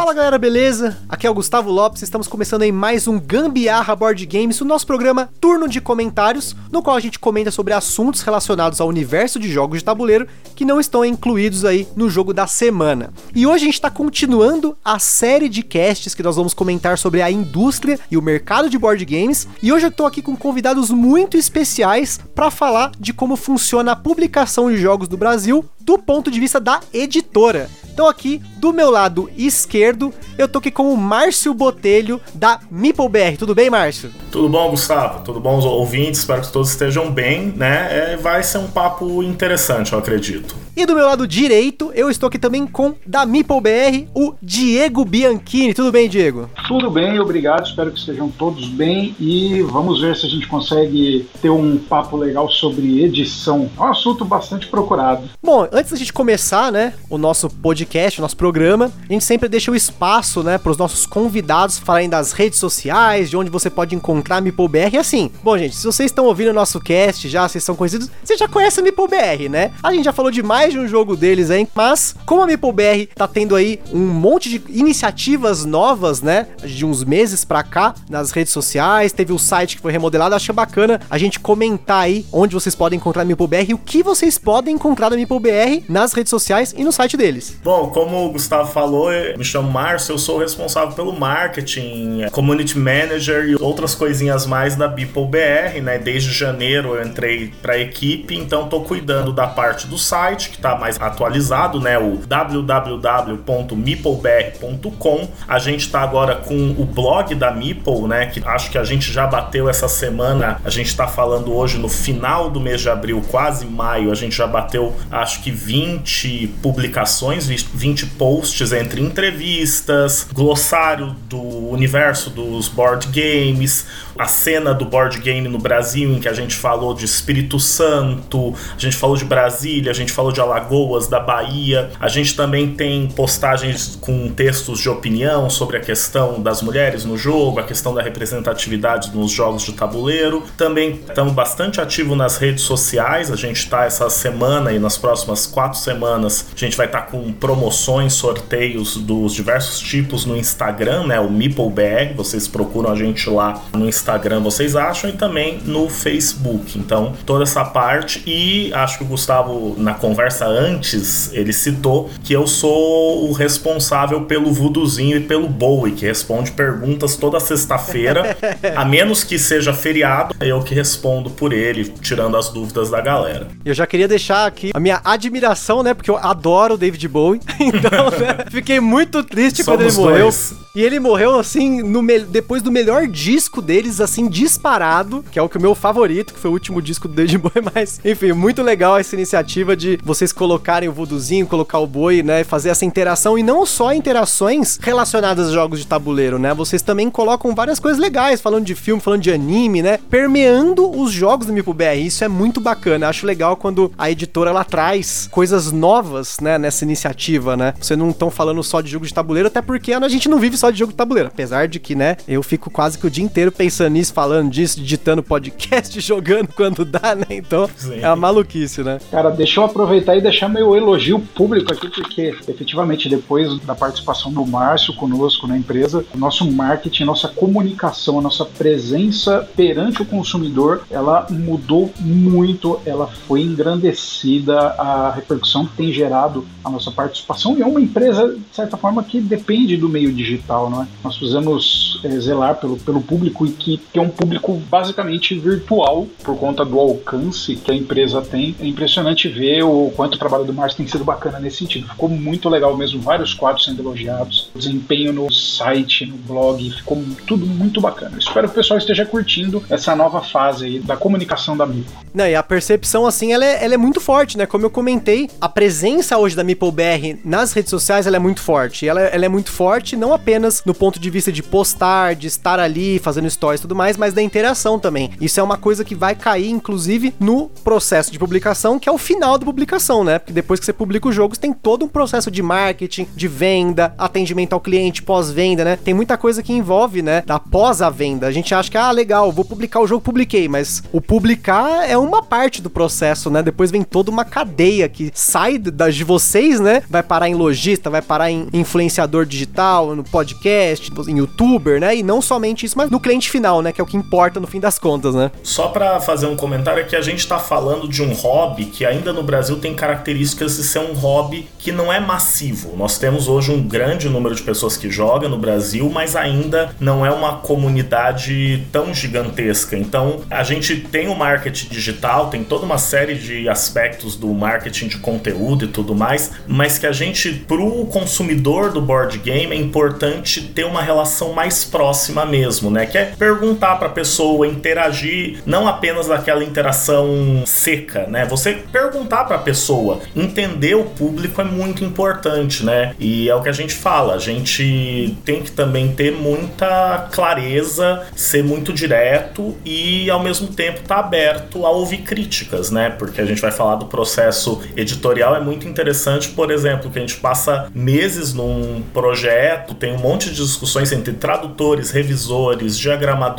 Fala galera, beleza? Aqui é o Gustavo Lopes, estamos começando aí mais um Gambiarra Board Games, o nosso programa Turno de Comentários, no qual a gente comenta sobre assuntos relacionados ao universo de jogos de tabuleiro que não estão incluídos aí no jogo da semana. E hoje a gente está continuando a série de casts que nós vamos comentar sobre a indústria e o mercado de board games, e hoje eu estou aqui com convidados muito especiais para falar de como funciona a publicação de jogos do Brasil do ponto de vista da editora. Então aqui, do meu lado esquerdo, eu tô aqui com o Márcio Botelho, da MeepleBR. Tudo bem, Márcio? Tudo bom, Gustavo? Tudo bom, os ouvintes? Espero que todos estejam bem, né? É, vai ser um papo interessante, eu acredito. E do meu lado direito, eu estou aqui também com, da MeepleBR, o Diego Bianchini. Tudo bem, Diego? Tudo bem, obrigado. Espero que estejam todos bem e vamos ver se a gente consegue ter um papo legal sobre edição. É um assunto bastante procurado. Bom, antes da gente começar, né, o nosso podcast, o nosso programa, a gente sempre deixa o espaço, né, para os nossos convidados falarem das redes sociais, de onde você pode encontrar a MeepleBR. E assim, bom, gente, se vocês estão ouvindo o nosso cast já, vocês são conhecidos, você já conhece a MeepleBR, né? A gente já falou de mais de um jogo deles aí, mas como a MeepleBR tá tendo aí um monte de iniciativas novas, né, de uns meses pra cá, nas redes sociais, teve o site que foi remodelado, acho bacana a gente comentar aí onde vocês podem encontrar a MeepleBR e o que vocês podem encontrar da MeepleBR nas redes sociais e no site deles. Bom, como o Gustavo falou, eu me chamo Márcio, eu sou responsável pelo marketing, community manager e outras coisinhas mais da BeepleBR, né? Desde janeiro eu entrei para a equipe, então tô cuidando da parte do site que está mais atualizado, né? O www.meeplebr.com. A gente está agora com o blog da Meeple, né? Que acho que a gente já bateu essa semana. A gente está falando hoje no final do mês de abril, quase maio, a gente já bateu acho que 20 publicações, 20 posts entre entrevistas, glossário do universo dos board games, a cena do board game no Brasil, em que a gente falou de Espírito Santo, a gente falou de Brasília, a gente falou de Alagoas, da Bahia. A gente também tem postagens com textos de opinião sobre a questão das mulheres no jogo, a questão da representatividade nos jogos de tabuleiro. Também estamos bastante ativos nas redes sociais. A gente está essa semana e nas próximas quatro semanas a gente vai estar tá com promoções, sorteios dos diversos tipos no Instagram, né? O MeepleBR. Vocês procuram a gente lá no Instagram, vocês acham, e também no Facebook. Então, toda essa parte. E acho que o Gustavo, na conversa antes, ele citou que eu sou o responsável pelo Vuduzinho e pelo Bowie, que responde perguntas toda sexta-feira, a menos que seja feriado, eu que respondo por ele, tirando as dúvidas da galera. Eu já queria deixar aqui a minha admiração, né? Porque eu adoro o David Bowie. Então, né, fiquei muito triste Somos quando ele morreu. dois. E ele morreu, assim, no depois do melhor disco deles, assim, disparado, que é o que o meu favorito, que foi o último disco do David Bowie, mas, enfim, muito legal essa iniciativa de vocês colocarem o voodoozinho, colocar o boi, né, fazer essa interação, e não só interações relacionadas a jogos de tabuleiro, né, vocês também colocam várias coisas legais, falando de filme, falando de anime, né, permeando os jogos do MipoBR, isso é muito bacana, acho legal quando a editora, ela traz coisas novas, né, nessa iniciativa, né, vocês não estão falando só de jogo de tabuleiro, até porque a gente não vive só de jogo de tabuleiro, apesar de que, né, eu fico quase que o dia inteiro pensando nisso, falando disso, digitando podcast, jogando quando dá, né, então Sim. é uma maluquice, né. Cara, deixa eu aproveitar e deixar meu elogio público aqui, porque efetivamente depois da participação do Márcio conosco na empresa, o nosso marketing, nossa comunicação, a nossa presença perante o consumidor, ela mudou muito, ela foi engrandecida, a repercussão que tem gerado a nossa participação e é uma empresa, de certa forma, que depende do meio digital, não é? Nós precisamos eh, zelar pelo, pelo público e que, que é um público basicamente virtual por conta do alcance que a empresa tem. É impressionante ver o quanto o trabalho do Márcio tem sido bacana nesse sentido. Ficou muito legal mesmo, vários quadros sendo elogiados, desempenho no site, no blog, ficou tudo muito bacana. Espero que o pessoal esteja curtindo essa nova fase aí da comunicação da Mipo. Não, e a percepção, assim, ela é, ela é muito forte, né? Como eu comentei, a presença hoje da MeepleBR nas redes sociais, ela é muito forte. Ela, ela é muito forte não apenas no ponto de vista de postar, de estar ali fazendo stories e tudo mais, mas da interação também. Isso é uma coisa que vai cair, inclusive, no processo de publicação, que é o final da publicação, né? Porque depois que você publica os jogos, tem todo um processo de marketing, de venda, atendimento ao cliente, pós-venda, né? Tem muita coisa que envolve, né? Da pós a venda. A gente acha que, ah, legal, vou publicar o jogo, publiquei, mas o publicar é uma parte do processo, né? Depois vem toda uma cadeia que sai das de vocês, né? Vai parar em lojista, vai parar em influenciador digital, no podcast, em youtuber, né? E não somente isso, mas no cliente final, né? Que é o que importa no fim das contas, né? Só para fazer um comentário é que a gente tá falando de um hobby que ainda no Brasil tem características de ser um hobby que não é massivo. Nós temos hoje um grande número de pessoas que jogam no Brasil, mas ainda não é uma comunidade tão gigantesca. Então, a gente tem o marketing digital, tem toda uma série de aspectos do marketing de conteúdo e tudo mais, mas que a gente, pro consumidor do board game, é importante ter uma relação mais próxima mesmo, né? Que é perguntar pra pessoa, interagir, não apenas aquela interação seca, né? Você perguntar pra pessoa, entender o público é muito importante, né? E é o que a gente fala, a gente tem que também ter muita clareza, ser muito direto e ao mesmo tempo estar tá aberto a ouvir críticas, né? Porque a gente vai falar do processo editorial, é muito interessante, por exemplo, que a gente passa meses num projeto, tem um monte de discussões entre tradutores, revisores, diagramadores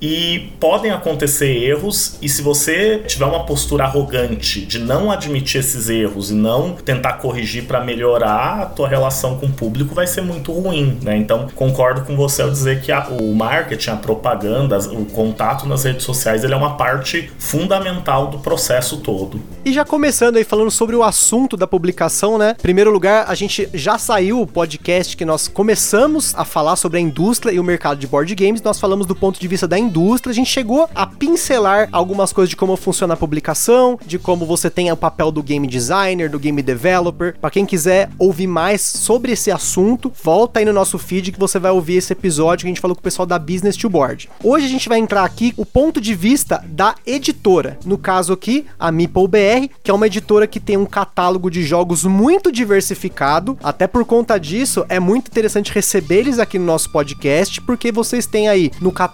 e podem acontecer erros e se você tiver uma postura arrogante de não admitir esses erros e não tentar corrigir para melhorar a tua relação com o público vai ser muito ruim, né? Então concordo com você ao dizer que a, o marketing, a propaganda, o contato nas redes sociais, ele é uma parte fundamental do processo todo. E já começando aí falando sobre o assunto da publicação, né? Em primeiro lugar, a gente já saiu o podcast que nós começamos a falar sobre a indústria e o mercado de board games. Nós falamos do ponto de vista da indústria, a gente chegou a pincelar algumas coisas de como funciona a publicação, de como você tem o papel do game designer, do game developer. Para quem quiser ouvir mais sobre esse assunto, volta aí no nosso feed que você vai ouvir esse episódio que a gente falou com o pessoal da Business to Board. Hoje a gente vai entrar aqui o ponto de vista da editora. No caso aqui, a Meeple BR, que é uma editora que tem um catálogo de jogos muito diversificado. Até por conta disso, é muito interessante receber eles aqui no nosso podcast, porque vocês têm aí no catálogo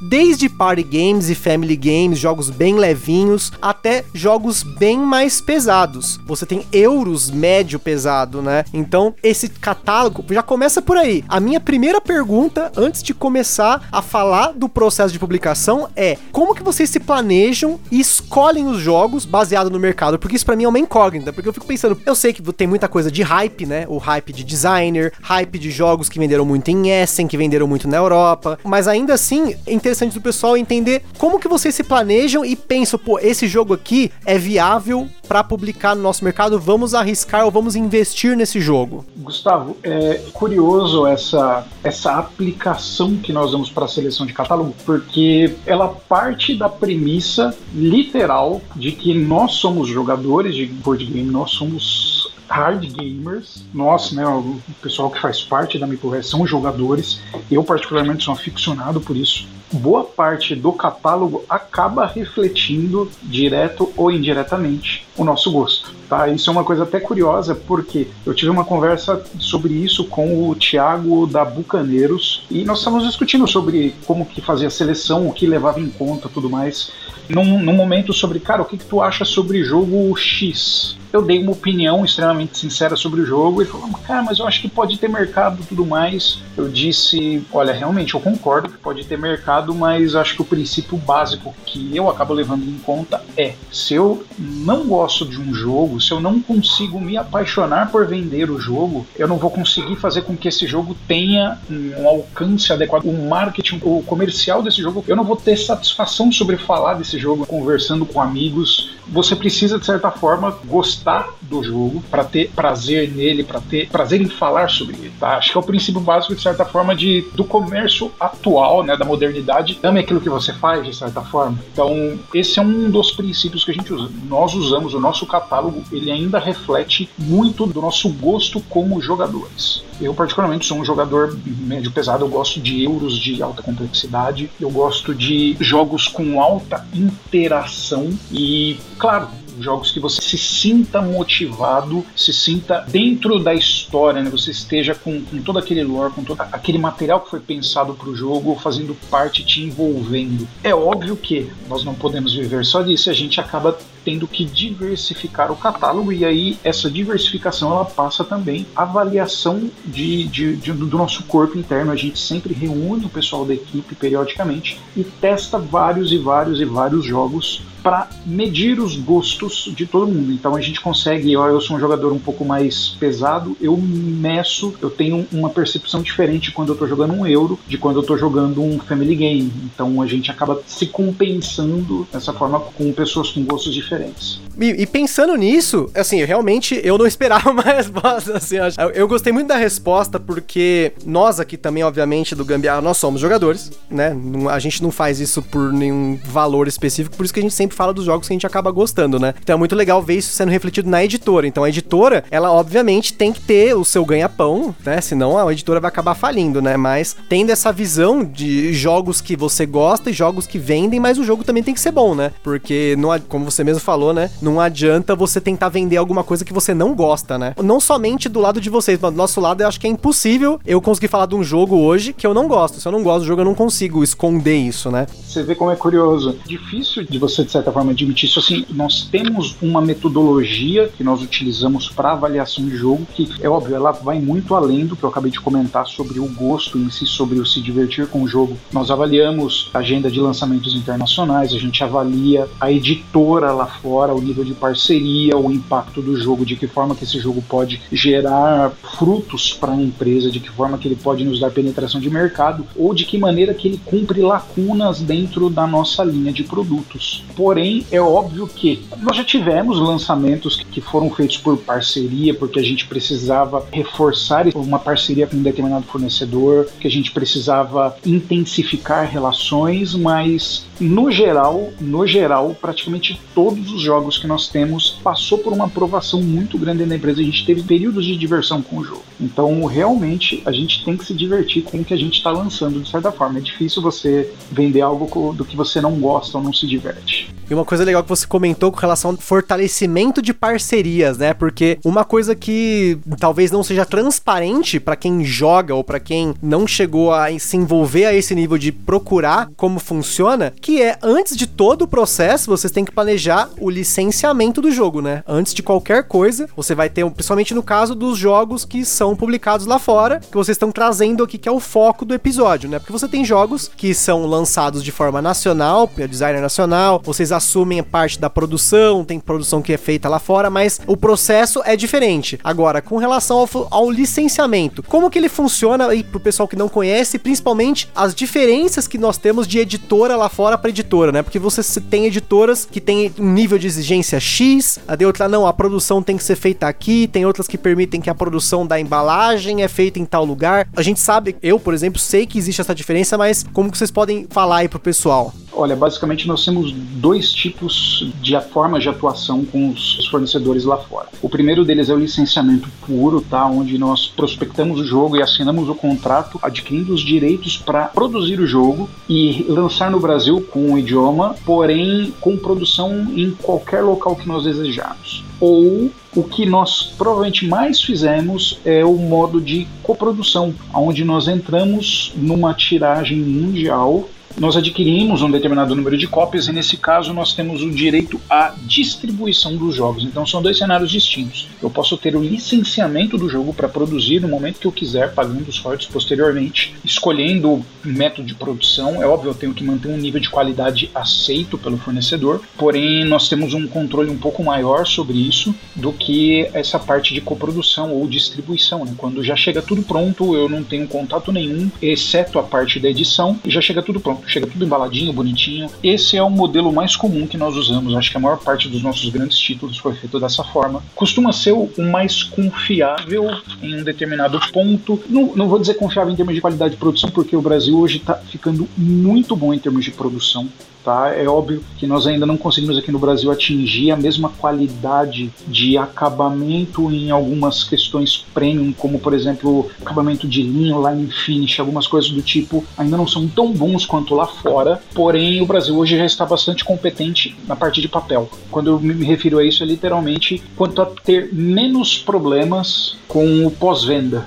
desde party games e family games, jogos bem levinhos, até jogos bem mais pesados. Você tem euros médio pesado, né? Então, esse catálogo já começa por aí. A minha primeira pergunta, antes de começar a falar do processo de publicação, é como que vocês se planejam e escolhem os jogos baseado no mercado? Porque isso para mim é uma incógnita, porque eu fico pensando, eu sei que tem muita coisa de hype, né? O hype de designer, hype de jogos que venderam muito em Essen, que venderam muito na Europa, mas ainda assim é interessante do pessoal entender como que vocês se planejam e pensam, pô, esse jogo aqui é viável para publicar no nosso mercado, vamos arriscar ou vamos investir nesse jogo? Gustavo, é curioso essa, essa aplicação que nós damos para a seleção de catálogo, porque ela parte da premissa literal de que nós somos jogadores de board game, nós somos hard gamers. Nós, né, o pessoal que faz parte da MipoRes são jogadores. Eu, particularmente, sou aficionado por isso. Boa parte do catálogo acaba refletindo, direto ou indiretamente, o nosso gosto. Tá? Isso é uma coisa até curiosa, porque eu tive uma conversa sobre isso com o Thiago da Bucaneiros e nós estávamos discutindo sobre como que fazia a seleção, o que levava em conta tudo mais. Num, num momento sobre, cara, o que, que tu acha sobre jogo X? eu dei uma opinião extremamente sincera sobre o jogo e falou, cara, mas eu acho que pode ter mercado tudo mais. Eu disse, olha, realmente eu concordo que pode ter mercado, mas acho que o princípio básico que eu acabo levando em conta é, se eu não gosto de um jogo, se eu não consigo me apaixonar por vender o jogo, eu não vou conseguir fazer com que esse jogo tenha um alcance adequado, o marketing, o comercial desse jogo, eu não vou ter satisfação sobre falar desse jogo conversando com amigos. Você precisa de certa forma gostar do jogo, para ter prazer nele, para ter prazer em falar sobre ele. Tá? Acho que é o princípio básico, de certa forma, de, do comércio atual, né, da modernidade. Ame aquilo que você faz, de certa forma. Então, esse é um dos princípios que a gente usa. Nós usamos, o nosso catálogo, ele ainda reflete muito do nosso gosto como jogadores. Eu, particularmente, sou um jogador médio pesado, eu gosto de euros de alta complexidade, eu gosto de jogos com alta interação e, claro, jogos que você se sinta motivado, se sinta dentro da história, né? Você esteja com, com todo aquele lore, com todo aquele material que foi pensado para o jogo, fazendo parte, te envolvendo. É óbvio que nós não podemos viver só disso, a gente acaba tendo que diversificar o catálogo e aí essa diversificação ela passa também a avaliação de, de, de, do nosso corpo interno. A gente sempre reúne o pessoal da equipe periodicamente e testa vários e vários e vários jogos para medir os gostos de todo mundo. Então a gente consegue, eu, eu sou um jogador um pouco mais pesado, eu meço, eu tenho uma percepção diferente quando eu estou jogando um euro de quando eu estou jogando um family game. Então a gente acaba se compensando dessa forma com pessoas com gostos diferentes. E, e pensando nisso, assim, realmente eu não esperava uma resposta, assim, eu, eu gostei muito da resposta porque nós aqui também, obviamente, do Gambiarra, nós somos jogadores, né? A gente não faz isso por nenhum valor específico, por isso que a gente sempre fala dos jogos que a gente acaba gostando, né? Então é muito legal ver isso sendo refletido na editora. Então a editora, ela obviamente tem que ter o seu ganha-pão, né? Senão a editora vai acabar falindo, né? Mas tendo essa visão de jogos que você gosta e jogos que vendem, mas o jogo também tem que ser bom, né? Porque, não, como você mesmo falou, né? Não adianta você tentar vender alguma coisa que você não gosta, né? Não somente do lado de vocês, mas do nosso lado eu acho que é impossível eu conseguir falar de um jogo hoje que eu não gosto. Se eu não gosto do jogo, eu não consigo esconder isso, né? Você vê como é curioso. Difícil de você, de certa forma, admitir isso. Assim, nós temos uma metodologia que nós utilizamos para avaliação de jogo que, é óbvio, ela vai muito além do que eu acabei de comentar sobre o gosto em si, sobre o se divertir com o jogo. Nós avaliamos agenda de lançamentos internacionais, a gente avalia a editora lá fora, o nível de parceria, o impacto do jogo, de que forma que esse jogo pode gerar frutos para a empresa, de que forma que ele pode nos dar penetração de mercado, ou de que maneira que ele cumpre lacunas dentro da nossa linha de produtos. Porém, é óbvio que nós já tivemos lançamentos que foram feitos por parceria, porque a gente precisava reforçar uma parceria com um determinado fornecedor, que a gente precisava intensificar relações, mas no geral, no geral, praticamente todos os jogos que nós temos passou por uma aprovação muito grande na empresa. A gente teve períodos de diversão com o jogo. Então, realmente, a gente tem que se divertir com o que a gente está lançando, de certa forma. É difícil você vender algo do que você não gosta ou não se diverte. E uma coisa legal que você comentou com relação ao fortalecimento de parcerias, né? Porque uma coisa que talvez não seja transparente para quem joga ou para quem não chegou a se envolver a esse nível de procurar como funciona, que é antes de todo o processo, vocês têm que planejar o licenciamento do jogo, né? Antes de qualquer coisa, você vai ter, principalmente no caso dos jogos que são publicados lá fora, que vocês estão trazendo aqui que é o foco do episódio, né? Porque você tem jogos que são lançados de forma nacional, designer nacional, vocês assumem parte da produção, tem produção que é feita lá fora, mas o processo é diferente. Agora, com relação ao, ao licenciamento, como que ele funciona aí pro pessoal que não conhece, principalmente as diferenças que nós temos de editora lá fora para editora, né? Porque você tem editoras que tem um nível de exigência X, a de outra não, a produção tem que ser feita aqui, tem outras que permitem que a produção da embalagem é feita em tal lugar. A gente sabe, eu, por exemplo, sei que existe essa diferença, mas como que vocês podem falar aí pro pessoal? Olha, basicamente nós temos dois tipos de formas de atuação com os fornecedores lá fora. O primeiro deles é o licenciamento puro, tá? Onde nós prospectamos o jogo e assinamos o contrato, adquirindo os direitos para produzir o jogo e lançar no Brasil com o idioma, porém com produção em qualquer local que nós desejarmos. Ou o que nós provavelmente mais fizemos é o modo de coprodução, onde nós entramos numa tiragem mundial nós adquirimos um determinado número de cópias e nesse caso nós temos o direito à distribuição dos jogos. Então são dois cenários distintos. Eu posso ter o licenciamento do jogo para produzir no momento que eu quiser, pagando os royalties posteriormente, escolhendo o método de produção. É óbvio, eu tenho que manter um nível de qualidade aceito pelo fornecedor, porém nós temos um controle um pouco maior sobre isso do que essa parte de coprodução ou distribuição. Né? Quando já chega tudo pronto, eu não tenho contato nenhum, exceto a parte da edição, já chega tudo pronto chega tudo embaladinho, bonitinho. Esse é o modelo mais comum que nós usamos. Acho que a maior parte dos nossos grandes títulos foi feito dessa forma. Costuma ser o mais confiável em um determinado ponto. Não, não vou dizer confiável em termos de qualidade de produção, porque o Brasil hoje está ficando muito bom em termos de produção tá? É óbvio que nós ainda não conseguimos aqui no Brasil atingir a mesma qualidade de acabamento em algumas questões premium, como por exemplo, acabamento de linha, line finish, algumas coisas do tipo, ainda não são tão bons quanto lá fora, porém o Brasil hoje já está bastante competente na parte de papel. Quando eu me refiro a isso, é literalmente quanto a ter menos problemas com o pós-venda.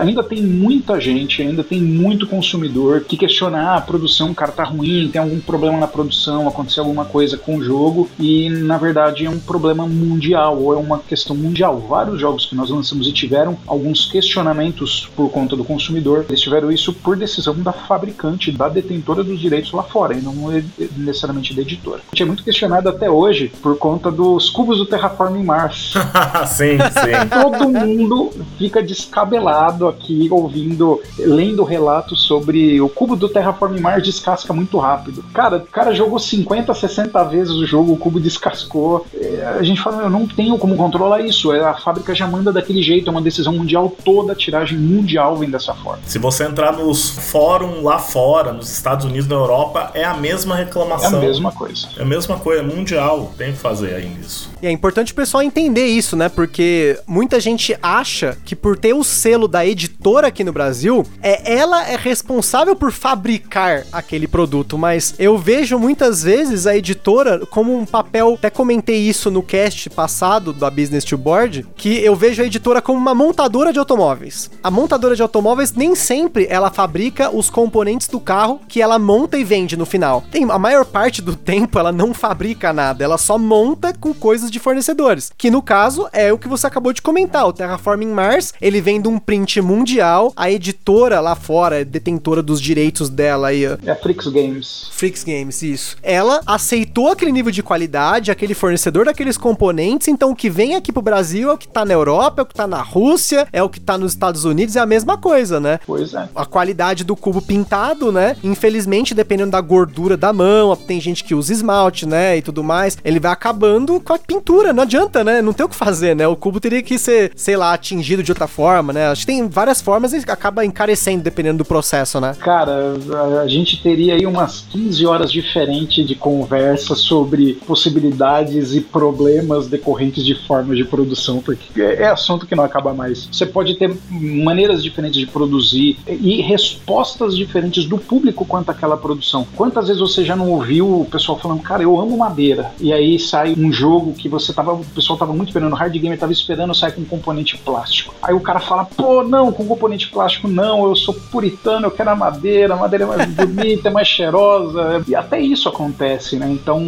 Ainda tem muita gente, ainda tem muito consumidor que questiona ah, a produção, cara tá ruim, tem algum problema na produção, aconteceu alguma coisa com o jogo, e na verdade é um problema mundial, ou é uma questão mundial. Vários jogos que nós lançamos e tiveram alguns questionamentos por conta do consumidor, eles tiveram isso por decisão da fabricante, da detentora dos direitos lá fora, e não é necessariamente da editora. A gente é muito questionado até hoje por conta dos cubos do Terraforming Mars. sim, sim. Todo mundo fica descabelado aqui ouvindo, lendo relatos sobre o cubo do Terraforming Mars descasca muito rápido. Cara, o cara jogou 50, 60 vezes o jogo, o cubo descascou. É, a gente fala, eu não tenho como controlar isso. É, a fábrica já manda daquele jeito, é uma decisão mundial toda, a tiragem mundial vem dessa forma. Se você entrar nos fóruns lá fora, nos Estados Unidos, na Europa, é a mesma reclamação. É a mesma coisa. É a mesma coisa, é mundial, tem que fazer ainda isso. E é importante o pessoal entender isso, né? Porque muita gente acha que por ter o selo da editora aqui no Brasil, é ela é responsável por fabricar aquele produto, mas eu vejo muitas vezes a editora como um papel, até comentei isso no cast passado da Business to Board, que eu vejo a editora como uma montadora de automóveis. A montadora de automóveis nem sempre ela fabrica os componentes do carro que ela monta e vende no final. Tem a maior parte do tempo ela não fabrica nada, ela só monta com coisas de fornecedores, que no caso é o que você acabou de comentar, o Terraforming Mars, ele vem de um print mundial, a editora lá fora, é detentora dos direitos dela aí. É a Frix Games. Frix Games, isso. Ela aceitou aquele nível de qualidade, aquele fornecedor daqueles componentes, então o que vem aqui pro Brasil é o que tá na Europa, é o que tá na Rússia, é o que tá nos Estados Unidos, é a mesma coisa, né? Pois é. A qualidade do cubo pintado, né? Infelizmente, dependendo da gordura da mão, tem gente que usa esmalte, né? E tudo mais, ele vai acabando com a pintura, não adianta, né? Não tem o que fazer, né? O cubo teria que ser, sei lá, atingido de outra forma, né? Acho que tem várias formas e acaba encarecendo dependendo do processo, né? Cara, a gente teria aí umas 15 horas diferentes de conversa sobre possibilidades e problemas decorrentes de formas de produção, porque é, é assunto que não acaba mais. Você pode ter maneiras diferentes de produzir e respostas diferentes do público quanto àquela produção. Quantas vezes você já não ouviu o pessoal falando, cara, eu amo madeira, e aí sai um jogo que você tava, o pessoal tava muito esperando, o hard game tava esperando sair com componente plástico. Aí o cara fala, pô, não, com componente plástico não, eu sou puritano, eu quero a madeira, a madeira é mais bonita, é mais cheirosa. E até isso acontece, né? Então,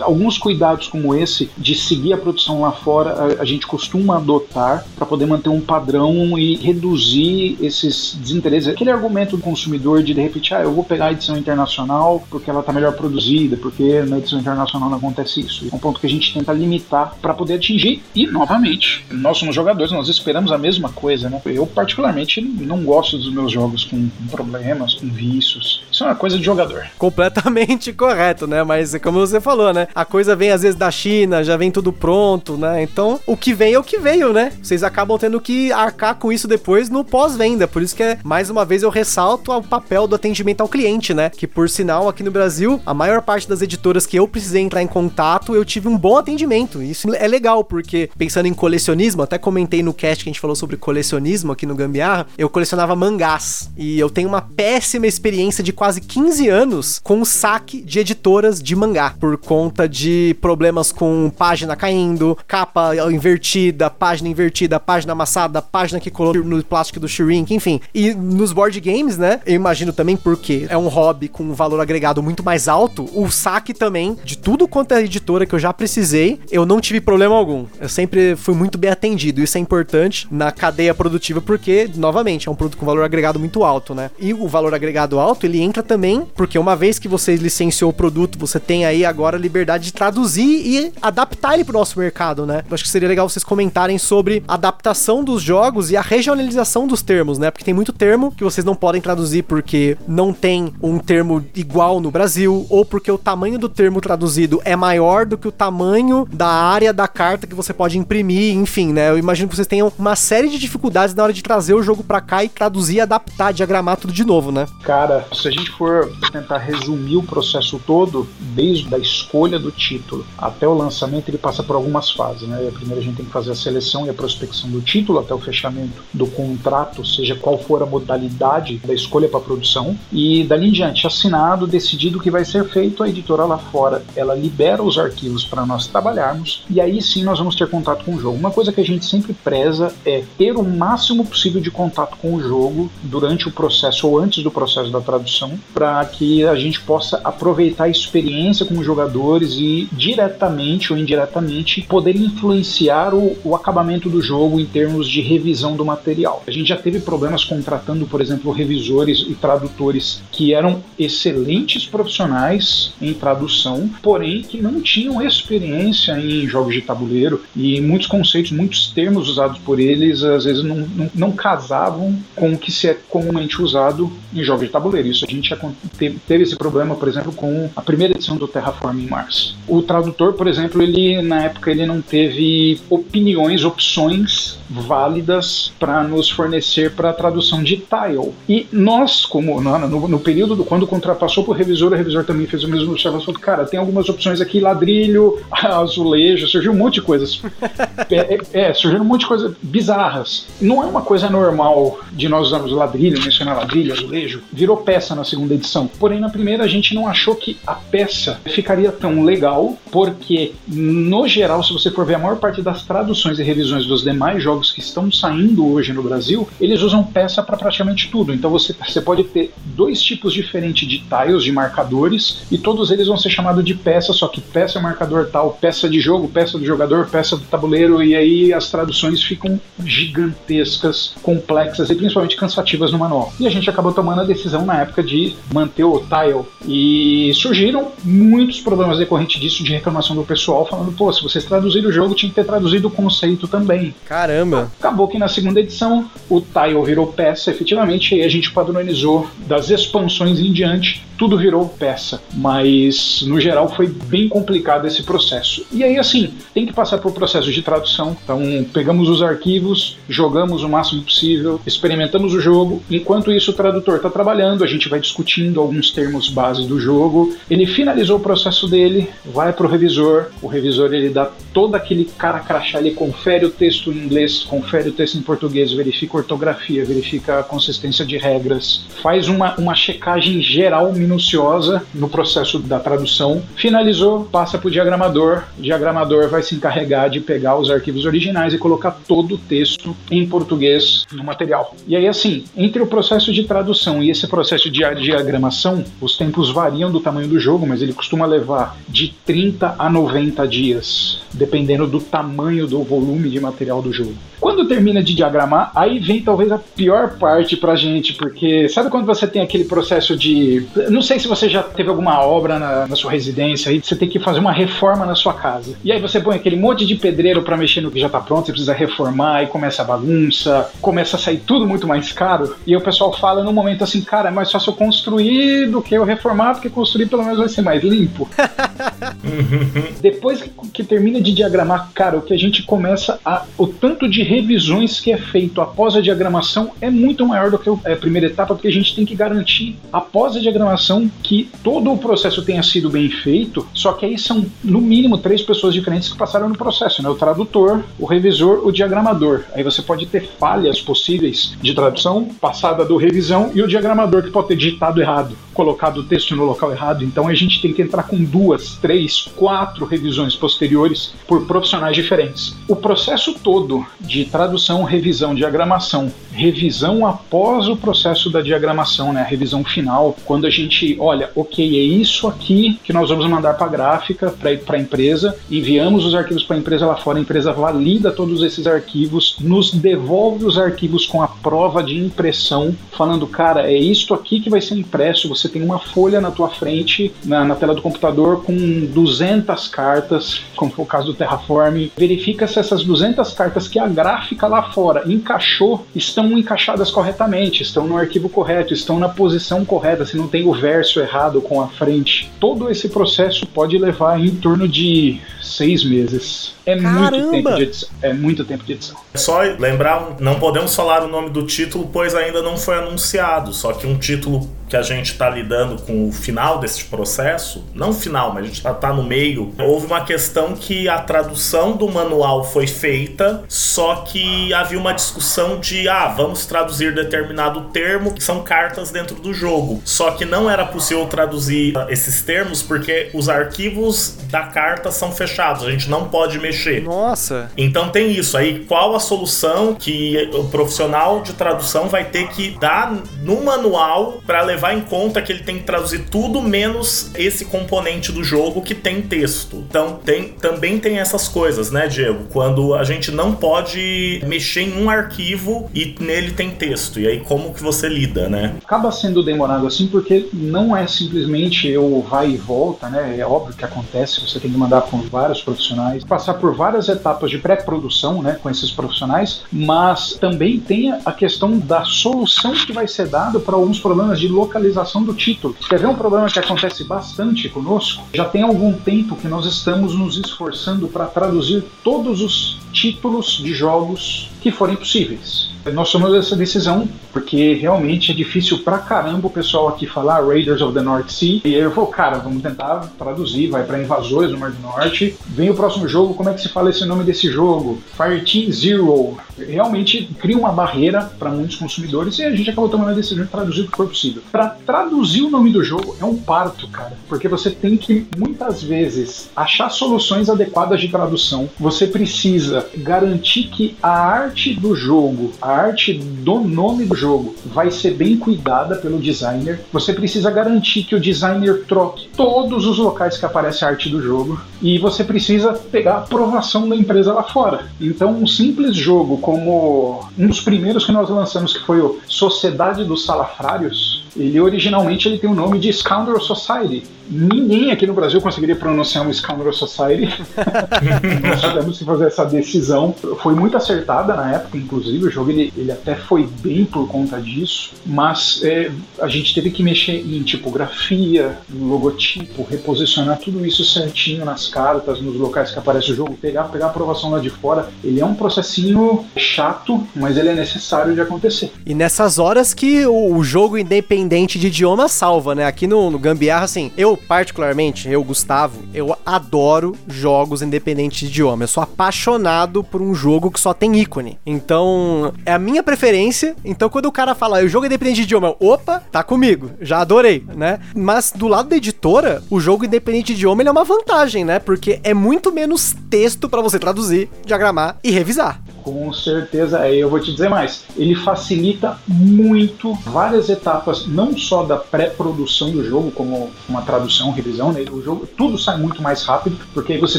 alguns cuidados como esse de seguir a produção lá fora, a, a gente costuma adotar para poder manter um padrão e reduzir esses desinteresses. Aquele argumento do consumidor de de repente, ah, eu vou pegar a edição internacional porque ela está melhor produzida, porque na edição internacional não acontece isso. É um ponto que a gente tenta limitar para poder atingir. E, novamente, nós somos jogadores, nós esperamos a mesma coisa, né? Eu, particularmente, não gosto dos meus jogos com problemas, com vícios. Isso é uma coisa de jogador. Completamente correto, né? Mas é como você falou, né? A coisa vem às vezes da China, já vem tudo pronto, né? Então, o que vem é o que veio, né? Vocês acabam tendo que arcar com isso depois no pós-venda. Por isso que, é, mais uma vez, eu ressalto o papel do atendimento ao cliente, né? Que, por sinal, aqui no Brasil, a maior parte das editoras que eu precisei entrar em contato, eu tive um bom atendimento. Isso é legal, porque pensando em colecionismo, até comentei no cast que a gente falou sobre colecionismo aqui no Gambiarra, eu colecionava mangás. E eu tenho uma péssima experiência de quase 15 anos com o saque de editoras de mangá, por conta de problemas com página caindo, capa invertida, página invertida, página amassada, página que colou no plástico do shrink, enfim. E nos board games, né? Eu imagino também porque é um hobby com um valor agregado muito mais alto, o saque também de tudo quanto é editora que eu já precisei, eu não tive problema algum. Eu sempre fui muito bem atendido. Isso é importante na cadeia produtiva porque, novamente, é um produto com valor agregado muito alto, né? E o valor agregado alto, ele entra também porque uma vez que você licenciou o produto, você tem aí agora a liberdade de traduzir e adaptar ele pro nosso mercado, né? Eu acho que seria legal vocês comentarem sobre a adaptação dos jogos e a regionalização dos termos, né? Porque tem muito termo que vocês não podem traduzir porque não tem um termo igual no Brasil ou porque o tamanho do termo traduzido é maior do que o tamanho da área da carta que você pode imprimir, enfim, né? Eu imagino que vocês tenham uma série de dificuldades na hora de trazer o jogo para cá e traduzir, adaptar, diagramar tudo de novo, né? Cara, se a gente gente for tentar resumir o processo todo, desde a escolha do título até o lançamento, ele passa por algumas fases. Né? Primeiro a gente tem que fazer a seleção e a prospecção do título até o fechamento do contrato, seja qual for a modalidade da escolha para produção. E dali em diante, assinado, decidido o que vai ser feito, a editora lá fora ela libera os arquivos para nós trabalharmos e aí sim nós vamos ter contato com o jogo. Uma coisa que a gente sempre preza é ter o máximo possível de contato com o jogo durante o processo ou antes do processo da tradução, para que a gente possa aproveitar a experiência com os jogadores e diretamente ou indiretamente poder influenciar o, o acabamento do jogo em termos de revisão do material. A gente já teve problemas contratando, por exemplo, revisores e tradutores que eram excelentes profissionais em tradução, porém que não tinham experiência em jogos de tabuleiro e muitos conceitos, muitos termos usados por eles às vezes não, não, não casavam com o que se é comumente usado em jogos de tabuleiro. Isso a gente já teve, esse problema, por exemplo, com a primeira edição do Terraforming Mars. O tradutor, por exemplo, ele na época ele não teve opiniões, opções válidas para nos fornecer para a tradução de tile. E nós, como no, no, período do quando contrapassou para o revisor, o revisor também fez o mesmo observação. Cara, tem algumas opções aqui: ladrilho, azulejo, surgiu um monte de coisas. é, é, é, surgiram um monte de coisas bizarras. Não é uma coisa normal de nós usarmos ladrilho, mencionar ladrilho, azulejo. Virou peça na segunda edição. Porém, na primeira a gente não achou que a peça ficaria tão legal, porque no geral, se você for ver a maior parte das traduções e revisões dos demais jogos que estão saindo hoje no Brasil, eles usam peça para praticamente tudo. Então você, você pode ter dois tipos diferentes de tiles, de marcadores, e todos eles vão ser chamados de peça, só que peça é marcador tal, peça de jogo, peça do jogador, peça do tabuleiro, e aí as traduções ficam gigantescas, complexas e principalmente cansativas no manual. E a gente acabou tomando a decisão na época de manter o tile. E surgiram muitos problemas decorrentes disso, de reclamação do pessoal, falando, pô, se vocês traduziram o jogo, tinha que ter traduzido o conceito também. Caramba! Caramba! Acabou que na segunda edição o tile virou peça, efetivamente, e a gente padronizou das expansões em diante tudo virou peça, mas no geral foi bem complicado esse processo. E aí, assim, tem que passar por processo de tradução. Então, pegamos os arquivos, jogamos o máximo possível, experimentamos o jogo. Enquanto isso, o tradutor está trabalhando, a gente vai discutindo alguns termos base do jogo. Ele finalizou o processo dele, vai para o revisor. O revisor ele dá todo aquele cara crachá, ele confere o texto em inglês, confere o texto em português, verifica ortografia, verifica a consistência de regras, faz uma, uma checagem geral minuciosa no processo da tradução. Finalizou, passa para o diagramador. O diagramador vai se encarregar de pegar os arquivos originais e colocar todo o texto em português no material. E aí, assim, entre o processo de tradução e esse processo de diagramação, os tempos variam do tamanho do jogo, mas ele costuma levar de 30 a 90 dias, dependendo do tamanho do volume de material do jogo. Quando termina de diagramar, aí vem talvez a pior parte pra gente, porque sabe quando você tem aquele processo de. Não sei se você já teve alguma obra na, na sua residência e você tem que fazer uma reforma na sua casa. E aí você põe aquele monte de pedreiro para mexer no que já tá pronto, você precisa reformar, e começa a bagunça, começa a sair tudo muito mais caro. E o pessoal fala no momento assim, cara, é mais fácil eu construir do que eu reformar, porque construir pelo menos vai ser mais limpo. Depois que, que termina de diagramar, cara, o que a gente começa a. O tanto de revisões que é feito após a diagramação é muito maior do que a primeira etapa, porque a gente tem que garantir após a diagramação que todo o processo tenha sido bem feito, só que aí são no mínimo três pessoas diferentes que passaram no processo, né? O tradutor, o revisor, o diagramador. Aí você pode ter falhas possíveis de tradução passada do revisão e o diagramador que pode ter digitado errado, colocado o texto no local errado. Então a gente tem que entrar com duas, três, quatro revisões posteriores por profissionais diferentes. O processo todo de tradução, revisão, diagramação, revisão após o processo da diagramação, né, a revisão final, quando a gente olha, ok, é isso aqui que nós vamos mandar para a gráfica, para a empresa, enviamos os arquivos para a empresa lá fora, a empresa valida todos esses arquivos, nos devolve os arquivos com a prova de impressão, falando, cara, é isto aqui que vai ser impresso, você tem uma folha na tua frente, na, na tela do computador, com 200 cartas, como foi o caso do Terraform, verifica se essas 200 cartas que a gráfica lá fora encaixou, estão encaixadas corretamente, estão no arquivo correto, estão na posição correta, se não tem o verso errado com a frente. Todo esse processo pode levar em torno de seis meses É Caramba. muito tempo de edição. É muito tempo de edição. É só lembrar, não podemos falar o nome do título, pois ainda não foi anunciado. Só que um título que a gente está lidando com o final desse processo, não final, mas a gente está tá no meio, houve uma questão que a tradução do manual foi feita, só que havia uma discussão de, ah, vamos traduzir determinado termo, que são cartas dentro do jogo. Só que não era possível traduzir esses termos porque os arquivos da carta são fechados, a gente não pode mexer. Nossa! Então tem isso. Aí qual a solução que o profissional de tradução vai ter que dar no manual para levar levar em conta que ele tem que traduzir tudo menos esse componente do jogo que tem texto. Então, tem, também tem essas coisas, né, Diego? Quando a gente não pode mexer em um arquivo e nele tem texto. E aí, como que você lida, né? Acaba sendo demorado assim porque não é simplesmente eu vai e volta, né? É óbvio que acontece, você tem que mandar com vários profissionais, passar por várias etapas de pré-produção, né, com esses profissionais, mas também tem a questão da solução que vai ser dada para alguns problemas de localização do título. Quer ver um problema que acontece bastante conosco? Já tem algum tempo que nós estamos nos esforçando para traduzir todos os títulos de jogos que forem possíveis. Nós tomamos essa decisão porque realmente é difícil pra caramba o pessoal aqui falar Raiders of the North Sea. E eu vou, cara, vamos tentar traduzir, vai para Invasores do Mar do Norte. Vem o próximo jogo, como é que se fala esse nome desse jogo? Fireteam Zero. Realmente cria uma barreira para muitos consumidores e a gente acabou tomando a decisão de traduzir o que for possível. Para traduzir o nome do jogo é um parto, cara, porque você tem que muitas vezes achar soluções adequadas de tradução. Você precisa garantir que a arte do jogo, a arte do nome do jogo, vai ser bem cuidada pelo designer. Você precisa garantir que o designer troque todos os locais que aparece a arte do jogo e você precisa pegar a aprovação da empresa lá fora. Então, um simples jogo como um dos primeiros que nós lançamos, que foi o Sociedade dos Salafrários, ele originalmente ele tem o nome de Scoundrel Society. Ninguém aqui no Brasil conseguiria pronunciar um Scoundrel Society. Nós tivemos que fazer essa decisão. Foi muito acertada na época, inclusive. O jogo ele, ele até foi bem por conta disso, mas é, a gente teve que mexer em tipografia, no logotipo, reposicionar tudo isso certinho nas cartas, nos locais que aparece o jogo, pegar, pegar a aprovação lá de fora. Ele é um processinho chato, mas ele é necessário de acontecer. E nessas horas que o, o jogo independente de idioma salva, né? Aqui no, no Gambiarra, assim, eu particularmente, eu, Gustavo, eu adoro jogos independentes de idioma. Eu sou apaixonado por um jogo que só tem ícone. Então, é a minha preferência. Então, quando o cara fala, o jogo é independente de idioma, opa, tá comigo. Já adorei, né? Mas do lado da editora, o jogo independente de idioma é uma vantagem, né? Porque é muito menos texto para você traduzir, diagramar e revisar. Com certeza, aí eu vou te dizer mais. Ele facilita muito várias etapas, não só da pré-produção do jogo, como uma tradução, revisão, né? o jogo, tudo sai muito mais rápido, porque aí você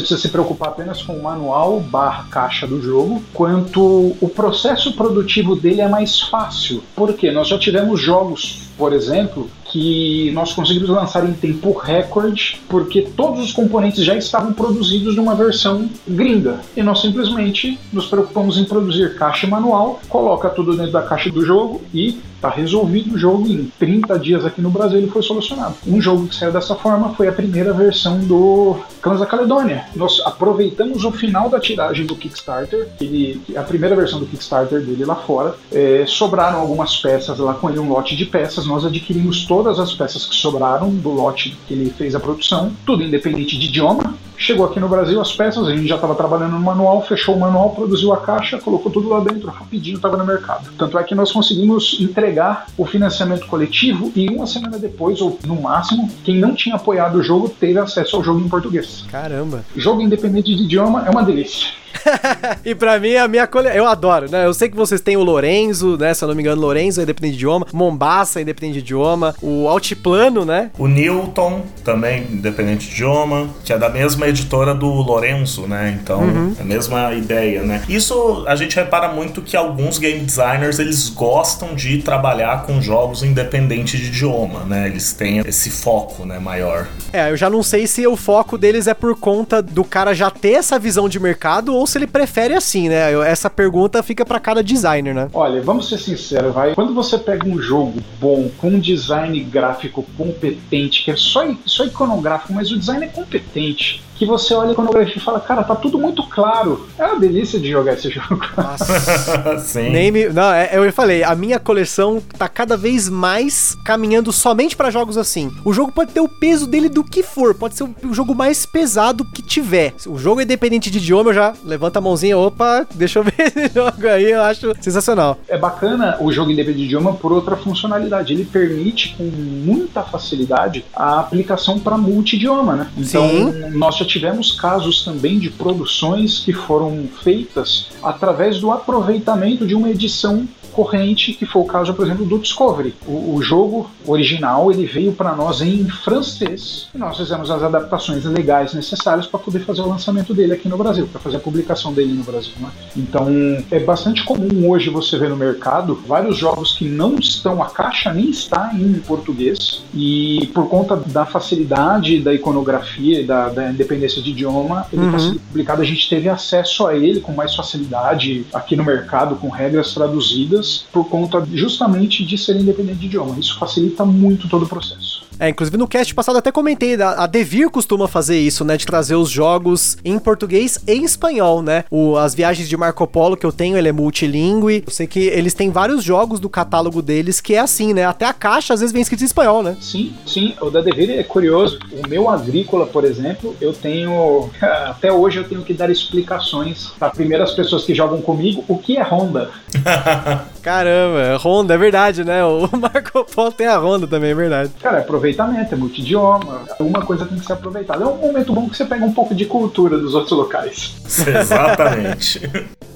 precisa se preocupar apenas com o manual barra caixa do jogo, quanto o processo produtivo dele é mais fácil. Porque nós já tivemos jogos, por exemplo, que nós conseguimos lançar em tempo recorde, porque todos os componentes já estavam produzidos numa versão gringa. E nós simplesmente nos preocupamos em produzir caixa manual, coloca tudo dentro da caixa do jogo e Tá resolvido o jogo em 30 dias aqui no Brasil ele foi solucionado. Um jogo que saiu dessa forma foi a primeira versão do Clãs da Caledônia. Nós aproveitamos o final da tiragem do Kickstarter, ele, a primeira versão do Kickstarter dele lá fora. É, sobraram algumas peças lá com ele, um lote de peças. Nós adquirimos todas as peças que sobraram do lote que ele fez a produção, tudo independente de idioma. Chegou aqui no Brasil as peças, a gente já estava trabalhando no manual, fechou o manual, produziu a caixa, colocou tudo lá dentro, rapidinho estava no mercado. Tanto é que nós conseguimos entregar o financiamento coletivo e uma semana depois, ou no máximo, quem não tinha apoiado o jogo teve acesso ao jogo em português. Caramba! Jogo independente de idioma é uma delícia. e pra mim, a minha coleção. Eu adoro, né? Eu sei que vocês têm o Lorenzo, né? Se eu não me engano, Lorenzo é independente de idioma. Mombasa é independente de idioma. O Altiplano, né? O Newton também independente de idioma. Que é da mesma editora do Lorenzo, né? Então, uhum. é a mesma ideia, né? Isso a gente repara muito que alguns game designers eles gostam de trabalhar com jogos independentes de idioma, né? Eles têm esse foco, né? Maior. É, eu já não sei se o foco deles é por conta do cara já ter essa visão de mercado ou se ele prefere assim, né? Essa pergunta fica para cada designer, né? Olha, vamos ser sinceros, vai. Quando você pega um jogo bom, com um design gráfico competente, que é só, só iconográfico, mas o design é competente, que você olha a iconografia e fala, cara, tá tudo muito claro. É uma delícia de jogar esse jogo. Nossa. Sim. Nem me... Não, é, eu falei, a minha coleção tá cada vez mais caminhando somente pra jogos assim. O jogo pode ter o peso dele do que for, pode ser o jogo mais pesado que tiver. O jogo é independente de idioma, eu já levanta a mãozinha, opa, deixa eu ver esse jogo aí, eu acho sensacional. É bacana o jogo independente de idioma por outra funcionalidade. Ele permite com muita facilidade a aplicação para multi-idioma, né? Então, Sim. nós já tivemos casos também de produções que foram feitas através do aproveitamento de uma edição corrente, que foi o caso, por exemplo, do Discovery. O, o jogo original ele veio para nós em francês e nós fizemos as adaptações legais necessárias para poder fazer o lançamento dele aqui no Brasil, para fazer a publicação dele no Brasil. Né? Então é bastante comum hoje você ver no mercado vários jogos que não estão, a caixa nem está em português e por conta da facilidade da iconografia e da, da independência de idioma, ele está Uhum. sendo publicado. A gente teve acesso a ele com mais facilidade aqui no mercado, com regras traduzidas, por conta justamente de ser independente de idioma. Isso facilita muito todo o processo. É, inclusive no cast passado até comentei, a a Devir costuma fazer isso, né, de trazer os jogos em português e em espanhol, né? O, as viagens de Marco Polo que eu tenho, ele é multilingüe. Eu sei que eles têm vários jogos do catálogo deles que é assim, né? Até a caixa às vezes vem escrito em espanhol, né? Sim, sim, o da Devir é curioso. O meu agrícola, por exemplo, eu tenho. Até hoje eu tenho que dar explicações para primeiras pessoas que jogam comigo o que é Honda. Caramba, Honda, é verdade, né? O Marco Polo tem a Honda também, é verdade. Cara, é aproveitamento, é multidioma. Uma coisa tem que ser aproveitada. É um momento bom que você pega um pouco de cultura dos outros locais. Exatamente.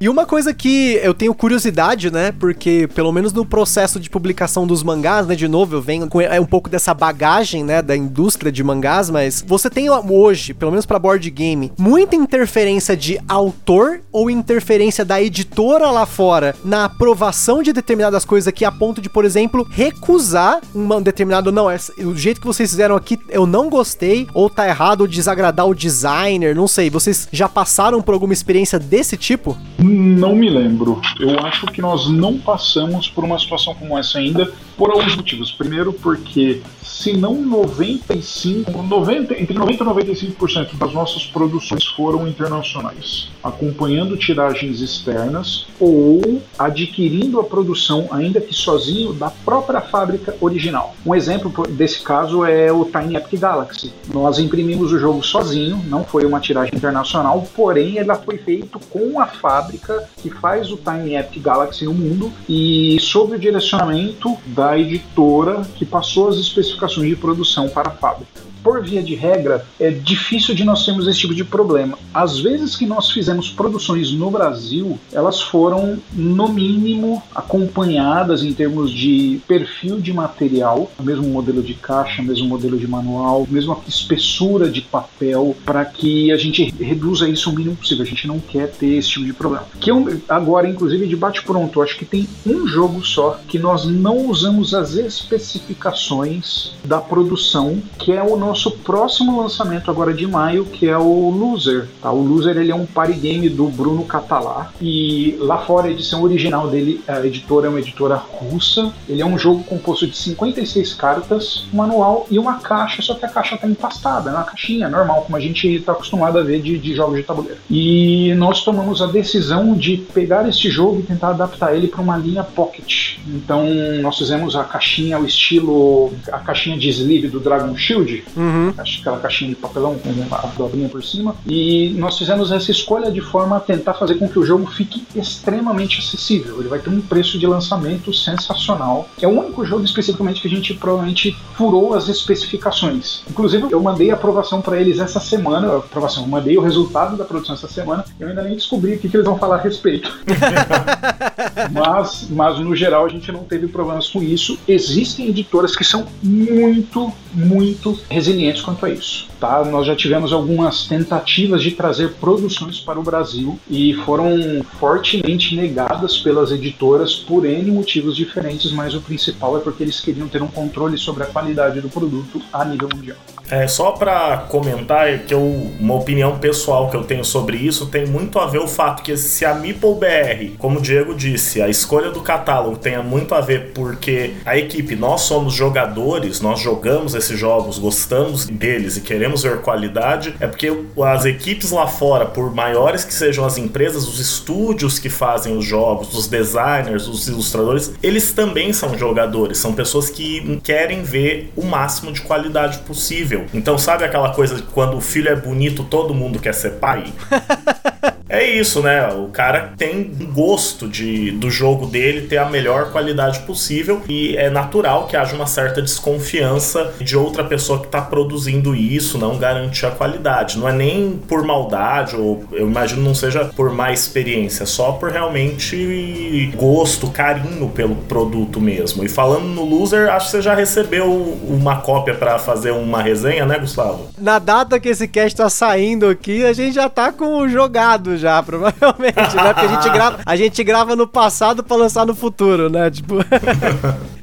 E uma coisa que eu tenho curiosidade, né? Porque pelo menos no processo de publicação dos mangás, né? De novo, eu venho com é um pouco dessa bagagem, né? Da indústria de mangás, mas você tem hoje, pelo menos pra board game, muita interferência de autor ou interferência da editora lá fora na aprovação de determinadas coisas aqui a ponto de, por exemplo, recusar um determinado. Não, essa- o jeito que vocês fizeram aqui eu não gostei, ou tá errado, ou desagradar o designer, não sei. Vocês já passaram por alguma experiência desse tipo? Não me lembro. Eu acho que nós não passamos por uma situação como essa ainda, por alguns motivos. Primeiro, porque se não 95, 90, entre 90 e 95% das nossas produções foram internacionais, acompanhando tiragens externas ou adquirindo a produção, ainda que sozinho, da própria fábrica original. Um exemplo desse caso é o Tiny Epic Galaxy. Nós imprimimos o jogo sozinho, não foi uma tiragem internacional, porém ela foi feito com a fábrica que faz o Tiny Epic Galaxy no mundo e sob o direcionamento da editora que passou as especificações de produção para a fábrica por via de regra, é difícil de nós termos esse tipo de problema. Às vezes que nós fizemos produções no Brasil, elas foram, no mínimo, acompanhadas em termos de perfil de material, mesmo modelo de caixa, mesmo modelo de manual, mesma espessura de papel, para que a gente reduza isso o mínimo possível. A gente não quer ter esse tipo de problema. Que eu, agora, inclusive, de bate-pronto, acho que tem um jogo só que nós não usamos as especificações da produção, que é o nosso próximo lançamento agora de maio, que é o Loser. Tá? O Loser ele é um party game do Bruno Catalá e lá fora a edição original dele, a editora é uma editora russa. Ele é um jogo composto de 56 cartas, um manual e uma caixa, só que a caixa está empastada, é uma caixinha normal, como a gente está acostumado a ver de, de jogos de tabuleiro. E nós tomamos a decisão de pegar esse jogo e tentar adaptar ele para uma linha pocket. Então nós fizemos a caixinha, o estilo, a caixinha de sleeve do Dragon Shield, Uhum. aquela caixinha de papelão com uma dobrinha por cima. E nós fizemos essa escolha de forma a tentar fazer com que o jogo fique extremamente acessível. Ele vai ter um preço de lançamento sensacional. É o único jogo especificamente que a gente provavelmente furou as especificações. Inclusive, eu mandei a aprovação para eles essa semana. Aprovação, eu mandei o resultado da produção essa semana. Eu ainda nem descobri o que, que eles vão falar a respeito. mas, mas no geral a gente não teve problemas com isso. Existem editoras que são muito, muito resilientes quanto a isso. Tá? Nós já tivemos algumas tentativas de trazer produções para o Brasil e foram fortemente negadas pelas editoras por N motivos diferentes, mas o principal é porque eles queriam ter um controle sobre a qualidade do produto a nível mundial. É, só para comentar que eu, uma opinião pessoal que eu tenho sobre isso tem muito a ver o fato que se a Meeple BR, como o Diego disse, a escolha do catálogo tenha muito a ver porque a equipe, nós somos jogadores, nós jogamos esses jogos, gostamos deles e queremos ver qualidade, é porque as equipes lá fora, por maiores que sejam as empresas, os estúdios que fazem os jogos, os designers, os ilustradores, eles também são jogadores, são pessoas que querem ver o máximo de qualidade possível. Então, sabe aquela coisa de quando o filho é bonito, todo mundo quer ser pai? é isso, né? O cara tem gosto de, do jogo dele ter a melhor qualidade possível e é natural que haja uma certa desconfiança de outra pessoa que está produzindo isso não garantir a qualidade. Não é nem por maldade ou eu imagino não seja por má experiência, só por realmente gosto, carinho pelo produto mesmo. E falando no loser, acho que você já recebeu uma cópia para fazer uma resenha, né, Gustavo? Na data que esse cast tá saindo aqui, a gente já tá com o jogado já, provavelmente, né? Porque a gente grava, a gente grava no passado para lançar no futuro, né? Tipo.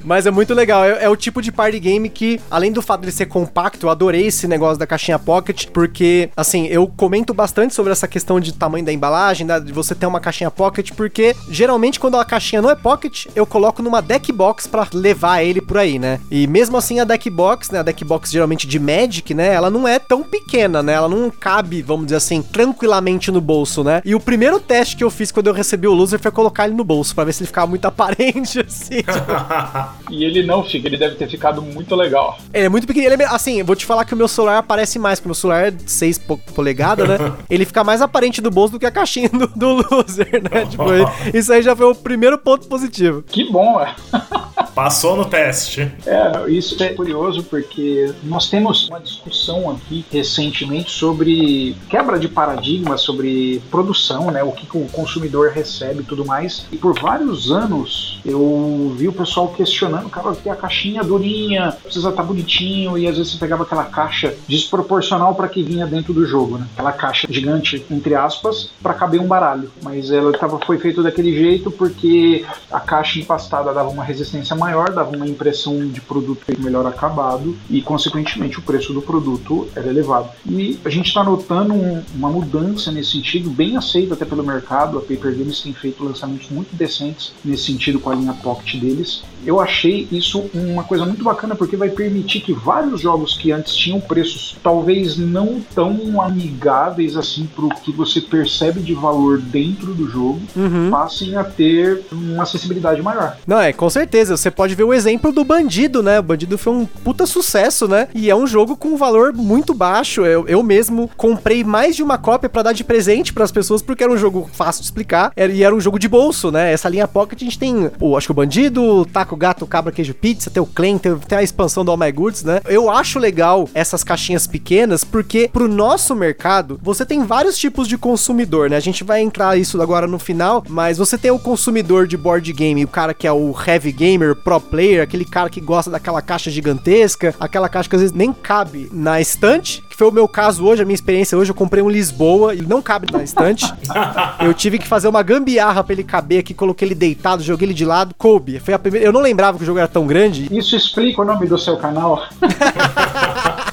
Mas é muito legal. É, é, o tipo de party game que, além do fato de ser compacto, eu adorei esse negócio da caixinha pocket, porque, assim, eu comento bastante sobre essa questão de tamanho da embalagem, de você ter uma caixinha pocket, porque geralmente quando a caixinha não é pocket, eu coloco numa deck box para levar ele por aí, né? E mesmo assim a deck box, né, a deck box geralmente de Magic, né, ela não é tão pequena, né? Ela não cabe, vamos dizer assim, tranquilamente no bolso, né? E o primeiro teste que eu fiz quando eu recebi o loser foi colocar ele no bolso para ver se ele ficava muito aparente assim. Tipo... e ele não fica, ele deve ter ficado muito legal. Ele é muito pequeno, ele é, assim, eu vou te falar que o meu celular aparece mais, porque o meu celular é de 6 polegadas, né? ele fica mais aparente do bolso do que a caixinha do, do loser, né? tipo, isso aí já foi o primeiro ponto positivo. Que bom, é. Passou no teste. É, isso é curioso porque nós temos uma discussão aqui recentemente sobre quebra de paradigma sobre produção, né? O que, o consumidor recebe e tudo mais. E por vários anos eu vi o pessoal questionando, cara, que a caixinha durinha, precisa estar tá bonitinho, e às vezes você pegava aquela caixa desproporcional para que vinha dentro do jogo, né? Aquela caixa gigante, entre aspas, para caber um baralho. Mas ela tava, foi feito daquele jeito porque a caixa empastada dava uma resistência maior, dava uma impressão de produto melhor acabado e, consequentemente, o preço do produto era elevado. E a gente está notando um, uma mudança nesse sentido, bem aceita até pelo mercado. A Paper Games tem feito lançamentos muito decentes nesse sentido com a linha Pocket deles eu achei isso uma coisa muito bacana porque vai permitir que vários jogos que antes tinham preços talvez não tão amigáveis assim para o que você percebe de valor dentro do jogo uhum. passem a ter uma acessibilidade maior. Não, é, com certeza. Você pode ver o exemplo do Bandido, né? O Bandido foi um puta sucesso, né? E é um jogo com um valor muito baixo. Eu, eu mesmo comprei mais de uma cópia para dar de presente para as pessoas porque era um jogo fácil de explicar e era um jogo de bolso, né? Essa linha Pocket a gente tem, o, acho que o Bandido, Taco Gato, Cabra, Queijo, Pizza, tem o Clem, tem, tem a expansão do All My Goods, né? Eu acho legal essas caixinhas pequenas, porque pro nosso mercado, você tem vários tipos de consumidor, né? A gente vai entrar isso agora no final, mas você tem o consumidor de board game, o cara que é o heavy gamer, pro player, aquele cara que gosta daquela caixa gigantesca, aquela caixa que às vezes nem na estante, que foi o meu caso hoje, a minha experiência hoje, eu comprei um Lisboa, ele não cabe na estante. eu tive que fazer uma gambiarra pra ele caber aqui, coloquei ele deitado, joguei ele de lado, coube. Foi a primeira, eu não lembrava que o jogo era tão grande. Isso explica o nome do seu canal.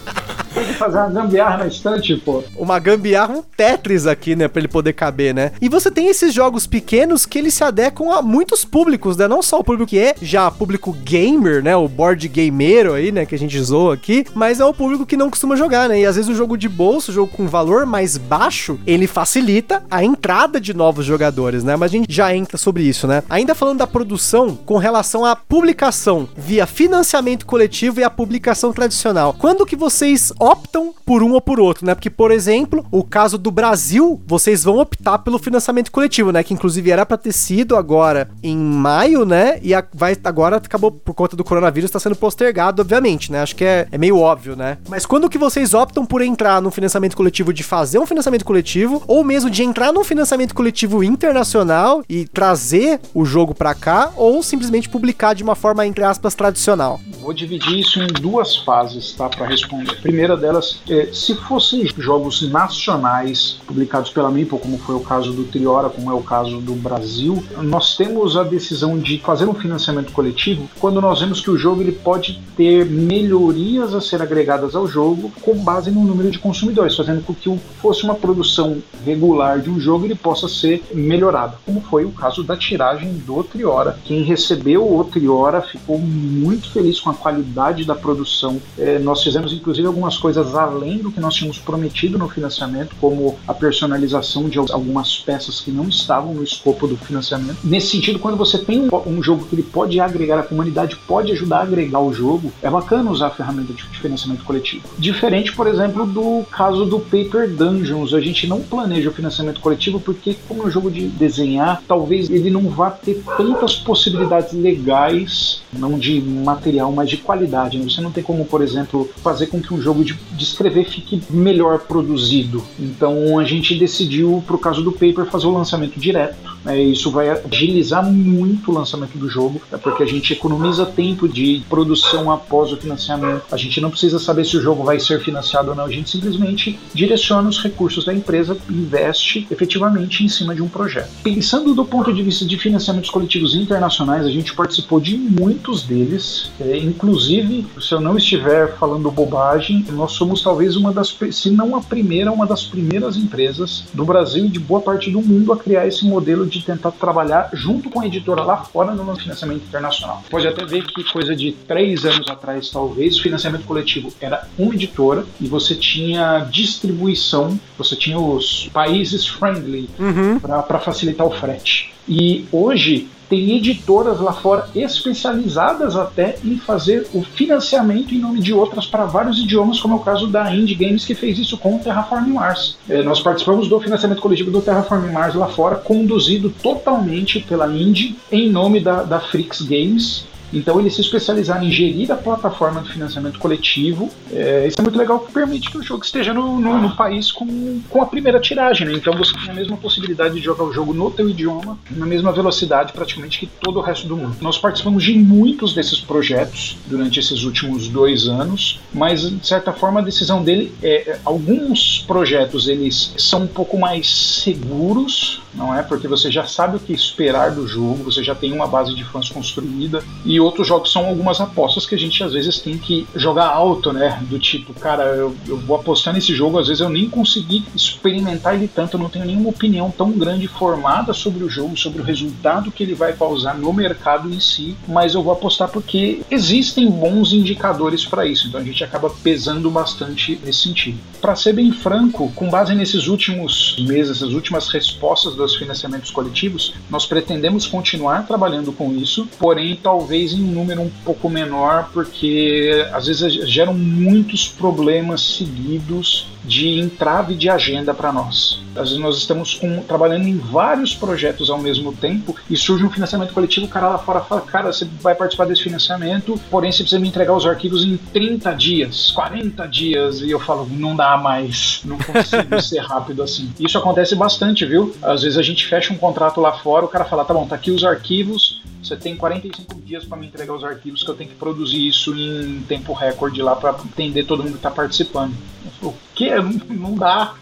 Tem que fazer uma gambiarra na estante, pô. Uma gambiarra, um Tetris aqui, né? Pra ele poder caber, né? E você tem esses jogos pequenos que eles se adequam a muitos públicos, né? Não só o público que é já público gamer, né? O board gameiro aí, né? Que a gente zoa aqui, mas é o público que não costuma jogar, né? E às vezes o jogo de bolso, o jogo com valor mais baixo, ele facilita a entrada de novos jogadores, né? Mas a gente já entra sobre isso, né? Ainda falando da produção com relação à publicação via financiamento coletivo e a publicação tradicional. Quando que vocês optam por um ou por outro, né? Porque, por exemplo, o caso do Brasil, vocês vão optar pelo financiamento coletivo, né? Que inclusive era para ter sido agora em maio, né? E a, vai agora acabou por conta do coronavírus está sendo postergado, obviamente, né? Acho que é, é meio óbvio, né? Mas quando que vocês optam por entrar no financiamento coletivo de fazer um financiamento coletivo ou mesmo de entrar num financiamento coletivo internacional e trazer o jogo para cá ou simplesmente publicar de uma forma entre aspas tradicional? Vou dividir isso em duas fases, tá, para responder. Primeira delas é, se fossem jogos nacionais publicados pela Meeple, como foi o caso do Triora, como é o caso do Brasil, nós temos a decisão de fazer um financiamento coletivo quando nós vemos que o jogo ele pode ter melhorias a ser agregadas ao jogo com base no número de consumidores, fazendo com que fosse uma produção regular de um jogo ele possa ser melhorado, como foi o caso da tiragem do Triora. Quem recebeu o Triora ficou muito feliz com a qualidade da produção. É, nós fizemos inclusive algumas coisas além do que nós tínhamos prometido no financiamento, como a personalização de algumas peças que não estavam no escopo do financiamento. Nesse sentido, quando você tem um jogo que ele pode agregar a comunidade, pode ajudar a agregar o jogo, é bacana usar a ferramenta de financiamento coletivo. Diferente, por exemplo, do caso do Paper Dungeons, a gente não planeja o financiamento coletivo porque, como é um jogo de desenhar, talvez ele não vá ter tantas possibilidades legais, não de material, mas de qualidade. Né? Você não tem como, por exemplo, fazer com que um jogo de, de escrever fique melhor produzido. Então a gente decidiu, para o caso do Paper, fazer o lançamento direto. Né? Isso vai agilizar muito o lançamento do jogo, né? porque a gente economiza tempo de produção após o financiamento. A gente não precisa saber se o jogo vai ser financiado ou não, a gente simplesmente direciona os recursos da empresa investe efetivamente em cima de um projeto. Pensando do ponto de vista de financiamentos coletivos internacionais, a gente participou de muitos deles, é, inclusive, se eu não estiver falando bobagem, nós somos talvez uma das, se não a primeira, uma das primeiras empresas do Brasil e de boa parte do mundo a criar esse modelo de tentar trabalhar junto com a editora lá fora no financiamento internacional. Pode até ver que coisa de três anos atrás, talvez, o financiamento coletivo era uma editora e você tinha distribuição, você tinha os países friendly uhum. para facilitar o frete. E hoje tem editoras lá fora especializadas até em fazer o financiamento em nome de outras para vários idiomas, como é o caso da Indie Games, que fez isso com o Terraform Mars. É, nós participamos do financiamento coletivo do Terraform Mars lá fora, conduzido totalmente pela Indie, em nome da, da Frix Games, então eles se especializaram em gerir a plataforma de financiamento coletivo. É, isso é muito legal porque permite que o jogo esteja no, no, no, país com, com a primeira tiragem. Né? Então você tem a mesma possibilidade de jogar o jogo no teu idioma, na mesma velocidade praticamente que todo o resto do mundo. Nós participamos de muitos desses projetos durante esses últimos dois anos, mas de certa forma a decisão dele é, é alguns projetos eles são um pouco mais seguros, não é? Porque você já sabe o que esperar do jogo, você já tem uma base de fãs construída e outros jogos são algumas apostas que a gente às vezes tem que jogar alto, né? Do tipo, cara, eu, eu vou apostar nesse jogo, às vezes eu nem consegui experimentar ele tanto, eu não tenho nenhuma opinião tão grande formada sobre o jogo, sobre o resultado que ele vai causar no mercado em si, mas eu vou apostar porque existem bons indicadores para isso, então a gente acaba pesando bastante nesse sentido. Para ser bem franco, com base nesses últimos meses, essas últimas respostas dos financiamentos coletivos, nós pretendemos continuar trabalhando com isso, porém talvez talvez em um número um pouco menor, porque às vezes geram muitos problemas seguidos de entrave de agenda para nós. Às vezes nós estamos com, trabalhando em vários projetos ao mesmo tempo e surge um financiamento coletivo, o cara lá fora fala, cara, você vai participar desse financiamento, porém você precisa me entregar os arquivos em 30 dias, 40 dias, e eu falo, não dá mais, não consigo ser rápido assim. Isso acontece bastante, viu? Às vezes a gente fecha um contrato lá fora, o cara fala, tá bom, tá aqui os arquivos, você tem 45 dias para me entregar os arquivos que eu tenho que produzir isso em tempo recorde lá para entender todo mundo que está participando. O que? Não dá.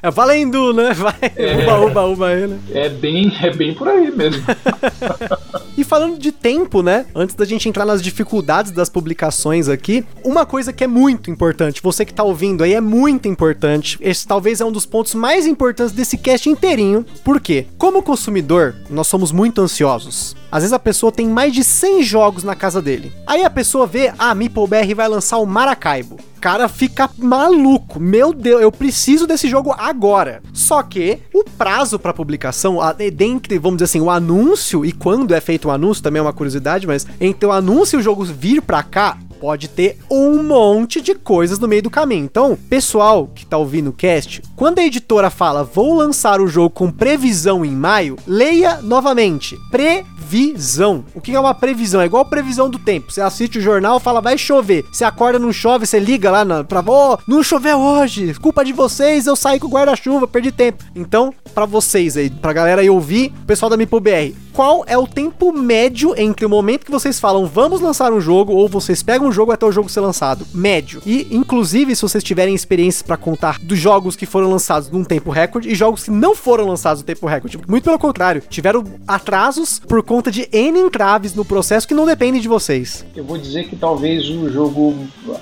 é valendo, né? Vai, é, uba, uba, uba aí, né? É bem, é bem por aí mesmo. e falando de tempo, né? Antes da gente entrar nas dificuldades das publicações aqui, uma coisa que é muito importante, você que tá ouvindo aí é muito importante. Esse talvez é um dos pontos mais importantes desse cast inteirinho. Por quê? Como consumidor, nós somos muito ansiosos. Às vezes a pessoa tem mais de 100 jogos na casa dele. Aí a pessoa vê, ah, MeepleBR vai lançar o Maracaibo cara fica maluco. Meu Deus, eu preciso desse jogo agora. Só que o prazo para publicação, dentre, vamos dizer assim, o anúncio e quando é feito o anúncio, também é uma curiosidade, mas entre o anúncio e o jogo vir pra cá, pode ter um monte de coisas no meio do caminho. Então, pessoal que tá ouvindo o cast, quando a editora fala vou lançar o jogo com previsão em maio, leia novamente. Previsão. O que é uma previsão? É igual previsão do tempo. Você assiste o jornal, fala vai chover. Você acorda, não chove, você liga lá na, pra oh, não choveu hoje. Culpa de vocês, eu saí com o guarda-chuva, perdi tempo. Então, para vocês aí, pra galera aí ouvir, pessoal da MipoBR, qual é o tempo médio entre o momento que vocês falam vamos lançar um jogo ou vocês pegam um jogo até o jogo ser lançado. Médio. E, inclusive, se vocês tiverem experiências para contar dos jogos que foram lançados num tempo recorde e jogos que não foram lançados no tempo recorde. Muito pelo contrário, tiveram atrasos por conta de N entraves no processo que não dependem de vocês. Eu vou dizer que talvez o jogo,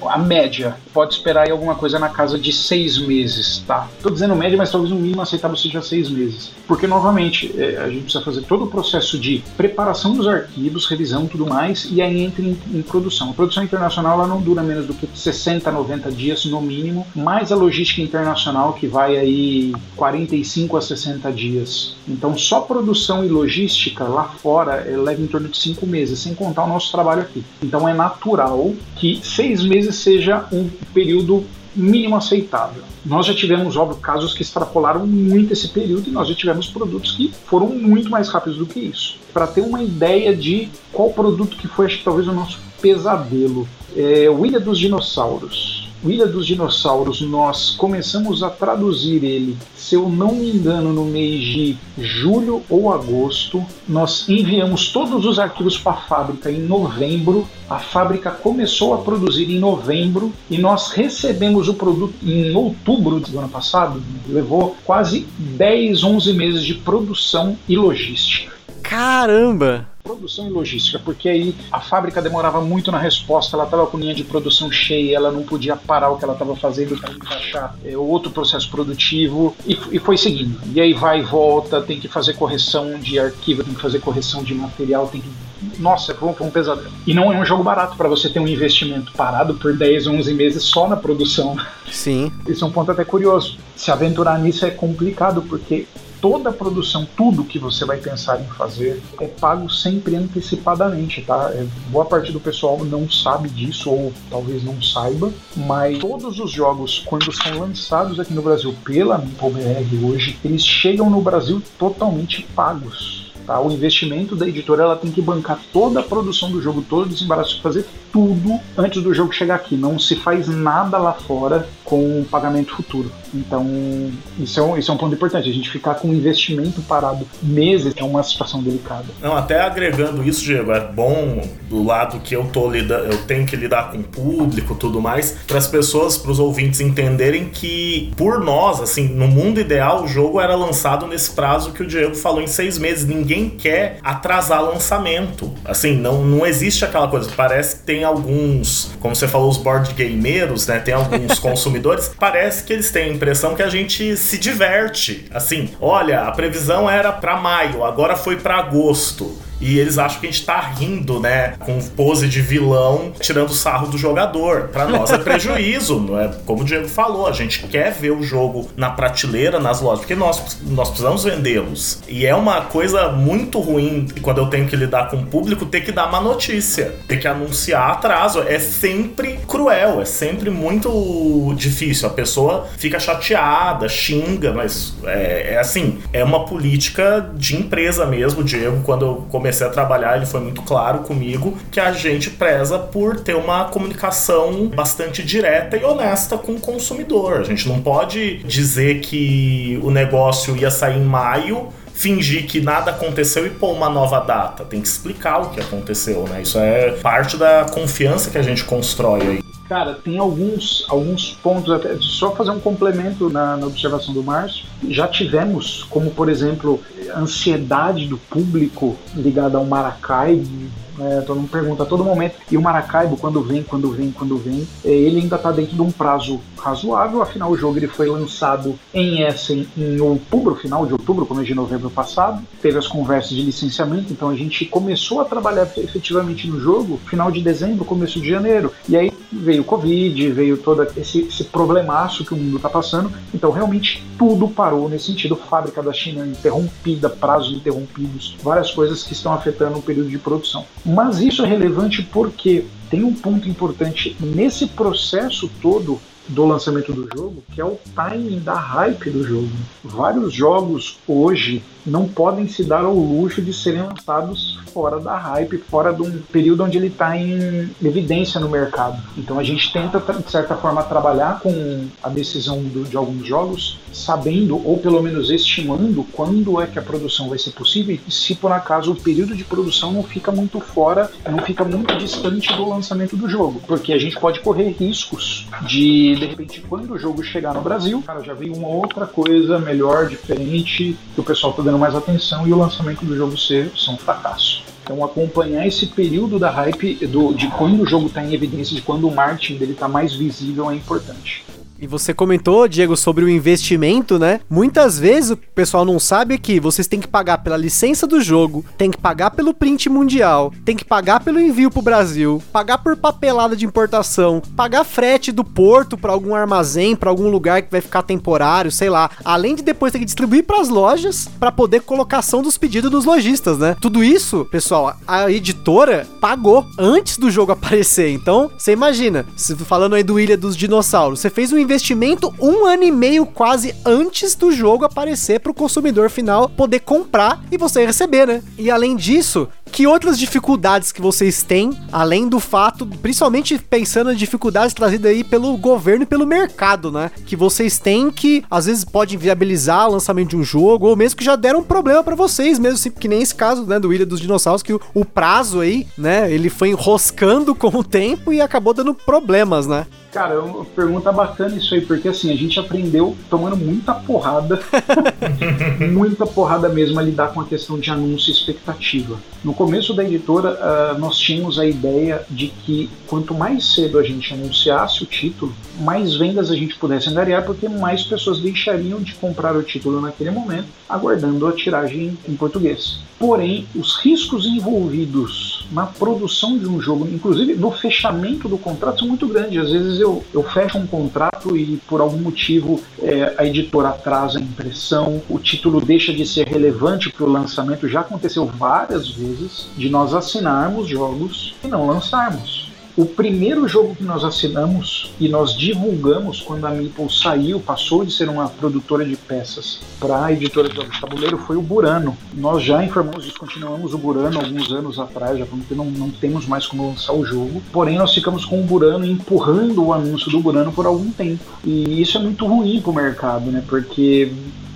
a média, pode esperar aí alguma coisa na casa de seis meses, tá? Tô dizendo média, mas talvez o mínimo aceitável seja seis meses. Porque, novamente, é, a gente precisa fazer todo o processo de preparação dos arquivos, revisão tudo mais, e aí entra em, em produção. A produção internacional ela não dura menos do que 60, 90 dias no mínimo, mais a logística internacional que vai aí 45 a 60 dias. Então, só produção e logística lá fora é, leva em torno de cinco meses, sem contar o nosso trabalho aqui. Então, é natural que seis meses seja um período mínimo aceitável. Nós já tivemos, óbvio, casos que extrapolaram muito esse período e nós já tivemos produtos que foram muito mais rápidos do que isso. Para ter uma ideia de qual produto que foi, acho que talvez o nosso pesadelo, é o Ilha dos Dinossauros. O Ilha dos Dinossauros, nós começamos a traduzir ele, se eu não me engano, no mês de julho ou agosto. Nós enviamos todos os arquivos para a fábrica em novembro. A fábrica começou a produzir em novembro e nós recebemos o produto em outubro do ano passado. Levou quase 10, 11 meses de produção e logística. Caramba! Produção e logística, porque aí a fábrica demorava muito na resposta, ela estava com linha de produção cheia, ela não podia parar o que ela estava fazendo para encaixar é, outro processo produtivo e, e, foi seguindo. E aí vai e volta, tem que fazer correção de arquivo, tem que fazer correção de material, tem que nossa, foi um, foi um pesadelo. E não é um jogo barato para você ter um investimento parado por 10, 11 meses só na produção. Sim. Isso é um ponto até curioso. Se aventurar nisso é complicado, porque toda a produção, tudo que você vai pensar em fazer é pago sempre antecipadamente, tá? É, boa parte do pessoal não sabe disso ou talvez não saiba, mas todos os jogos, quando são lançados aqui no Brasil pela MipoBR hoje, eles chegam no Brasil totalmente pagos. Tá? O investimento da editora ela tem que bancar toda a produção do jogo, todo o desembaraço, fazer tudo antes do jogo chegar aqui. Não se faz nada lá fora com pagamento futuro. Então, isso é, um, isso é um ponto importante. A gente ficar com o investimento parado meses é uma situação delicada. Não, até agregando isso, Diego, é bom do lado que eu tô lidando, eu tenho que lidar com o público tudo mais, para as pessoas, para os ouvintes entenderem que, por nós, assim, no mundo ideal, o jogo era lançado nesse prazo que o Diego falou em seis meses. Ninguém quer atrasar lançamento. Assim, não, não existe aquela coisa. Parece que tem alguns, como você falou, os board gameiros, né? Tem alguns consumidores, parece que eles têm a impressão que a gente se diverte. Assim, olha, a previsão era para maio, agora foi para agosto e eles acham que a gente tá rindo, né? Com pose de vilão, tirando sarro do jogador. Para nós é prejuízo, não é? Como o Diego falou, a gente quer ver o jogo na prateleira, nas lojas, porque nós, nós precisamos vendê-los. E é uma coisa muito ruim quando eu tenho que lidar com o público ter que dar uma notícia, ter que anunciar atraso. É sempre cruel, é sempre muito difícil. A pessoa fica chateada, xinga, mas é, é assim, é uma política de empresa mesmo, Diego, quando eu comecei comecei a trabalhar, ele foi muito claro comigo que a gente preza por ter uma comunicação bastante direta e honesta com o consumidor. A gente não pode dizer que o negócio ia sair em maio fingir que nada aconteceu e pôr uma nova data. Tem que explicar o que aconteceu, né? Isso é parte da confiança que a gente constrói aí. Cara, tem alguns, alguns pontos, até, só fazer um complemento na, na observação do Márcio. Já tivemos, como por exemplo, ansiedade do público ligada ao Maracai, é, todo mundo pergunta a todo momento. E o Maracaibo, quando vem, quando vem, quando vem, é, ele ainda está dentro de um prazo razoável. Afinal, o jogo ele foi lançado em Essen em outubro, final de outubro, começo de novembro passado. Teve as conversas de licenciamento, então a gente começou a trabalhar efetivamente no jogo final de dezembro, começo de janeiro. E aí veio o Covid, veio todo esse, esse problemaço que o mundo está passando. Então, realmente, tudo parou nesse sentido. Fábrica da China interrompida, prazos interrompidos, várias coisas que estão afetando o período de produção. Mas isso é relevante porque tem um ponto importante nesse processo todo do lançamento do jogo, que é o timing da hype do jogo. Vários jogos hoje não podem se dar ao luxo de serem lançados fora da hype, fora de um período onde ele está em evidência no mercado. Então a gente tenta, de certa forma, trabalhar com a decisão do, de alguns jogos, sabendo ou pelo menos estimando quando é que a produção vai ser possível e se por acaso o período de produção não fica muito fora, não fica muito distante do lançamento do jogo, porque a gente pode correr riscos de de repente quando o jogo chegar no Brasil, cara, já veio uma outra coisa melhor, diferente, que o pessoal está dando mais atenção e o lançamento do jogo ser, ser um fracasso. Então acompanhar esse período da hype do, de quando o jogo está em evidência, de quando o marketing dele está mais visível é importante. E você comentou, Diego, sobre o investimento, né? Muitas vezes o pessoal não sabe que vocês têm que pagar pela licença do jogo, tem que pagar pelo print mundial, tem que pagar pelo envio pro Brasil, pagar por papelada de importação, pagar frete do porto para algum armazém, para algum lugar que vai ficar temporário, sei lá. Além de depois ter que distribuir para as lojas para poder colocação dos pedidos dos lojistas, né? Tudo isso, pessoal, a editora pagou antes do jogo aparecer. Então, você imagina, falando aí do Ilha dos Dinossauros, você fez um investimento investimento um ano e meio quase antes do jogo aparecer para o consumidor final poder comprar e você receber, né? E além disso, que outras dificuldades que vocês têm, além do fato, principalmente pensando nas dificuldades trazidas aí pelo governo e pelo mercado, né? Que vocês têm que às vezes pode viabilizar o lançamento de um jogo, ou mesmo que já deram um problema para vocês, mesmo assim, que nem esse caso, né, do Ilha dos Dinossauros, que o, o prazo aí, né, ele foi enroscando com o tempo e acabou dando problemas, né? Cara, uma pergunta bacana isso aí, porque assim, a gente aprendeu tomando muita porrada, muita porrada mesmo a lidar com a questão de anúncio e expectativa. No começo da editora, uh, nós tínhamos a ideia de que quanto mais cedo a gente anunciasse o título, mais vendas a gente pudesse angariar, porque mais pessoas deixariam de comprar o título naquele momento, aguardando a tiragem em português. Porém, os riscos envolvidos na produção de um jogo, inclusive no fechamento do contrato, são muito grandes. Às vezes eu, eu fecho um contrato e por algum motivo é, a editora atrasa a impressão, o título deixa de ser relevante para o lançamento. Já aconteceu várias vezes de nós assinarmos jogos e não lançarmos. O primeiro jogo que nós assinamos e nós divulgamos quando a Meeple saiu, passou de ser uma produtora de peças para a editora de jogos de tabuleiro, foi o Burano. Nós já informamos, descontinuamos o Burano alguns anos atrás, já falamos que não, não temos mais como lançar o jogo. Porém, nós ficamos com o Burano empurrando o anúncio do Burano por algum tempo. E isso é muito ruim para o mercado, né? Porque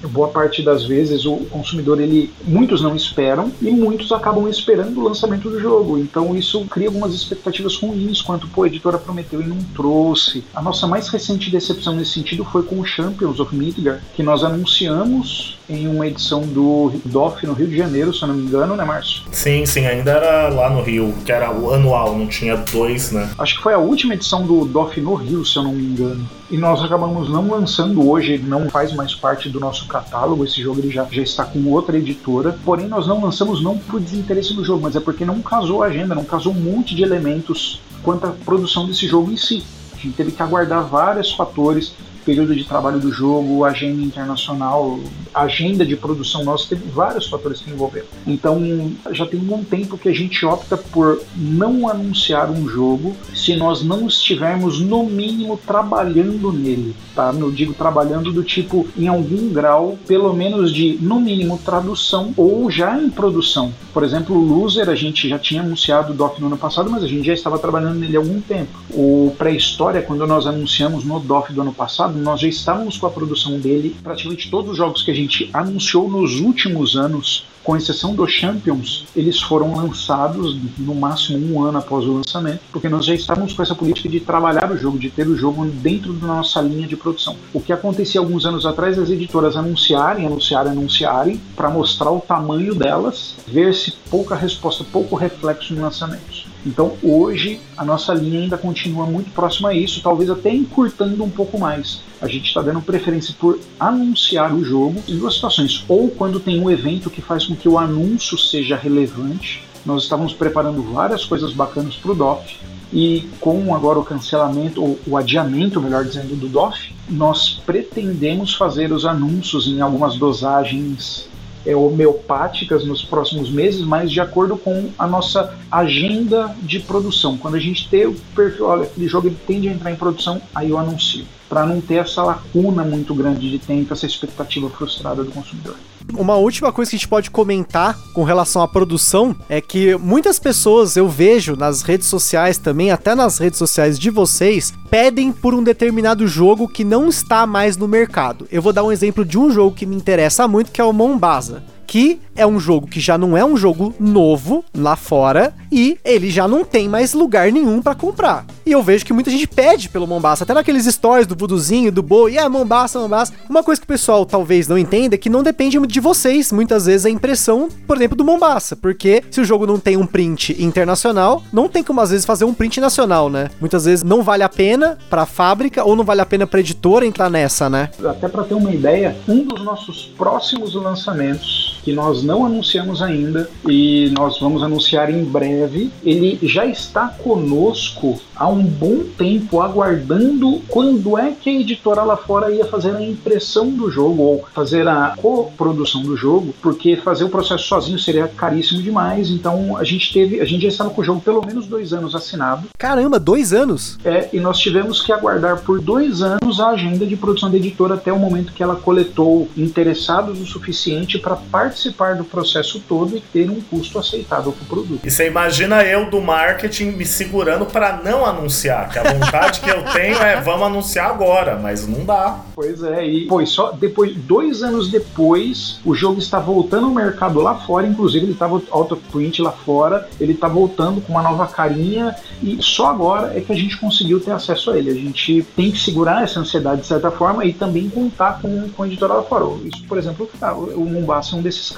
boa parte das vezes o consumidor ele muitos não esperam e muitos acabam esperando o lançamento do jogo então isso cria algumas expectativas ruins quanto pô, a editora prometeu e não trouxe a nossa mais recente decepção nesse sentido foi com o Champions of Midgard que nós anunciamos em uma edição do DOF no Rio de Janeiro, se eu não me engano, né, Márcio? Sim, sim, ainda era lá no Rio, que era o anual, não tinha dois, né? Acho que foi a última edição do DOF no Rio, se eu não me engano. E nós acabamos não lançando hoje, ele não faz mais parte do nosso catálogo, esse jogo ele já, já está com outra editora. Porém, nós não lançamos não por desinteresse do jogo, mas é porque não casou a agenda, não casou um monte de elementos quanto à produção desse jogo em si. A gente teve que aguardar vários fatores, período de trabalho do jogo, agenda internacional, agenda de produção nossa, teve vários fatores que envolveram. Então, já tem um bom tempo que a gente opta por não anunciar um jogo se nós não estivermos, no mínimo, trabalhando nele. Tá? Eu digo trabalhando do tipo, em algum grau, pelo menos de, no mínimo, tradução ou já em produção. Por exemplo, o Loser, a gente já tinha anunciado o DOF no ano passado, mas a gente já estava trabalhando nele há algum tempo. O Pré-História, quando nós anunciamos no DOF do ano passado, nós já estávamos com a produção dele. Praticamente todos os jogos que a gente anunciou nos últimos anos com exceção dos Champions, eles foram lançados no máximo um ano após o lançamento, porque nós já estávamos com essa política de trabalhar o jogo, de ter o jogo dentro da nossa linha de produção. O que acontecia alguns anos atrás, as editoras anunciarem, anunciarem, anunciarem, para mostrar o tamanho delas, ver se pouca resposta, pouco reflexo em lançamentos. Então hoje a nossa linha ainda continua muito próxima a isso, talvez até encurtando um pouco mais. A gente está dando preferência por anunciar o jogo em duas situações. Ou quando tem um evento que faz com que o anúncio seja relevante. Nós estávamos preparando várias coisas bacanas para o DOF, e com agora o cancelamento, ou o adiamento, melhor dizendo, do DOF, nós pretendemos fazer os anúncios em algumas dosagens homeopáticas nos próximos meses, mas de acordo com a nossa agenda de produção. Quando a gente tem o perfil, olha, aquele jogo ele tende a entrar em produção, aí eu anuncio para não ter essa lacuna muito grande de tempo, essa expectativa frustrada do consumidor. Uma última coisa que a gente pode comentar com relação à produção é que muitas pessoas eu vejo nas redes sociais também, até nas redes sociais de vocês, pedem por um determinado jogo que não está mais no mercado. Eu vou dar um exemplo de um jogo que me interessa muito, que é o Mombasa que é um jogo que já não é um jogo novo lá fora e ele já não tem mais lugar nenhum para comprar. E eu vejo que muita gente pede pelo Mombasa, até naqueles stories do Vuduzinho, do Boi, e é Mombasa, Mombasa. Uma coisa que o pessoal talvez não entenda é que não depende de vocês, muitas vezes, a impressão, por exemplo, do Mombasa, porque se o jogo não tem um print internacional, não tem como às vezes fazer um print nacional, né? Muitas vezes não vale a pena para a fábrica ou não vale a pena para editora entrar nessa, né? Até para ter uma ideia, um dos nossos próximos lançamentos que nós não anunciamos ainda e nós vamos anunciar em breve. Ele já está conosco há um bom tempo, aguardando quando é que a editora lá fora ia fazer a impressão do jogo ou fazer a coprodução do jogo, porque fazer o processo sozinho seria caríssimo demais. Então a gente teve, a gente já estava com o jogo pelo menos dois anos assinado. Caramba, dois anos? É, e nós tivemos que aguardar por dois anos a agenda de produção da editora até o momento que ela coletou interessados o suficiente para participar participar do processo todo e ter um custo aceitável para o produto. E você imagina eu do marketing me segurando para não anunciar, que a vontade que eu tenho é vamos anunciar agora, mas não dá. Pois é, e foi só depois, dois anos depois, o jogo está voltando ao mercado lá fora, inclusive ele estava out of print lá fora, ele está voltando com uma nova carinha e só agora é que a gente conseguiu ter acesso a ele. A gente tem que segurar essa ansiedade de certa forma e também contar com, com a editora lá fora. Isso, por exemplo, o Mombasa é um desses esses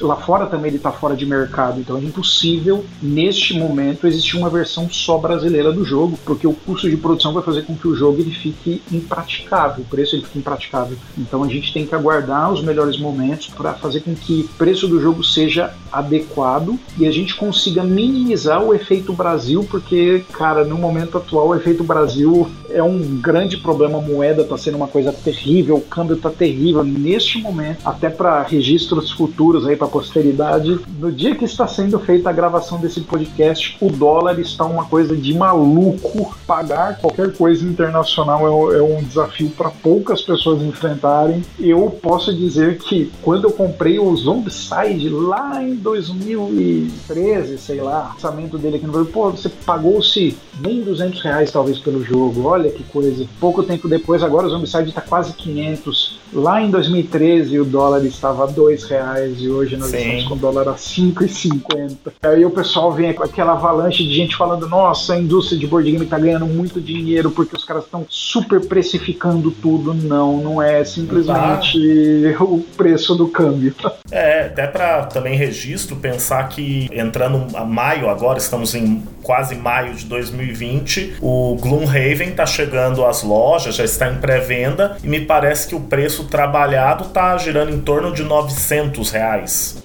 Lá fora também ele está fora de mercado, então é impossível, neste momento, existir uma versão só brasileira do jogo, porque o custo de produção vai fazer com que o jogo ele fique impraticável, o preço ele fique impraticável. Então a gente tem que aguardar os melhores momentos para fazer com que o preço do jogo seja adequado e a gente consiga minimizar o efeito Brasil, porque, cara, no momento atual o efeito Brasil é um grande problema. A moeda está sendo uma coisa terrível, o câmbio está terrível neste momento, até para registros futuros aí para a posteridade. No dia que está sendo feita a gravação desse podcast, o dólar está uma coisa de maluco. Pagar qualquer coisa internacional é, é um desafio para poucas pessoas enfrentarem. Eu posso dizer que quando eu comprei o Zombicide lá em 2013, sei lá, lançamento dele aqui no Brasil, pô, você pagou-se nem 200 reais talvez pelo jogo. Olha que coisa. Pouco tempo depois, agora o Zombicide está quase 500. Lá em 2013 o dólar estava a 2 reais e hoje nós Sim. estamos com dólar a 5,50. Aí o pessoal vem com aquela avalanche de gente falando: nossa, a indústria de board game está ganhando muito dinheiro porque os caras estão super precificando tudo. Não, não é simplesmente tá. o preço do câmbio. É, até para também registro, pensar que entrando a maio agora, estamos em quase maio de 2020, o Gloomhaven está chegando às lojas, já está em pré-venda e me parece que o preço trabalhado está girando em torno de 900 reais.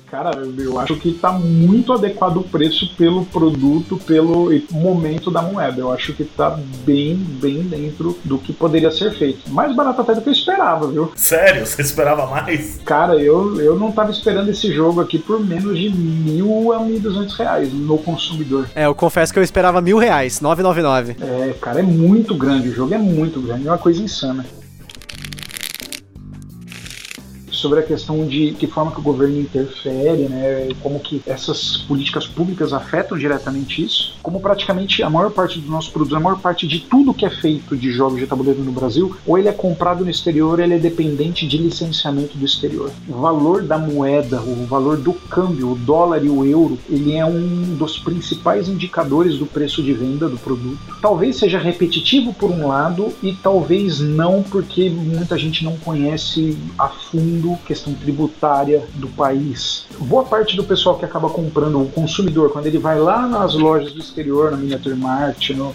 Cara, eu acho que está muito adequado o preço pelo produto, pelo momento da moeda. Eu acho que está bem, bem dentro do que poderia ser feito. Mais barato até do que eu esperava, viu? Sério? Você esperava mais? Cara, eu, eu não estava esperando esse jogo aqui por menos de mil a mil duzentos reais no consumidor. É, eu confesso que eu esperava mil reais, 999. É, cara, é muito grande. O jogo é muito grande, é uma coisa insana sobre a questão de que forma que o governo interfere, né, como que essas políticas públicas afetam diretamente isso, como praticamente a maior parte dos nossos produtos, a maior parte de tudo que é feito de jogos de tabuleiro no Brasil, ou ele é comprado no exterior, ele é dependente de licenciamento do exterior. O valor da moeda, o valor do câmbio, o dólar e o euro, ele é um dos principais indicadores do preço de venda do produto. Talvez seja repetitivo por um lado e talvez não, porque muita gente não conhece a fundo questão tributária do país. Boa parte do pessoal que acaba comprando, o consumidor, quando ele vai lá nas lojas do exterior, na Miniature Mart, no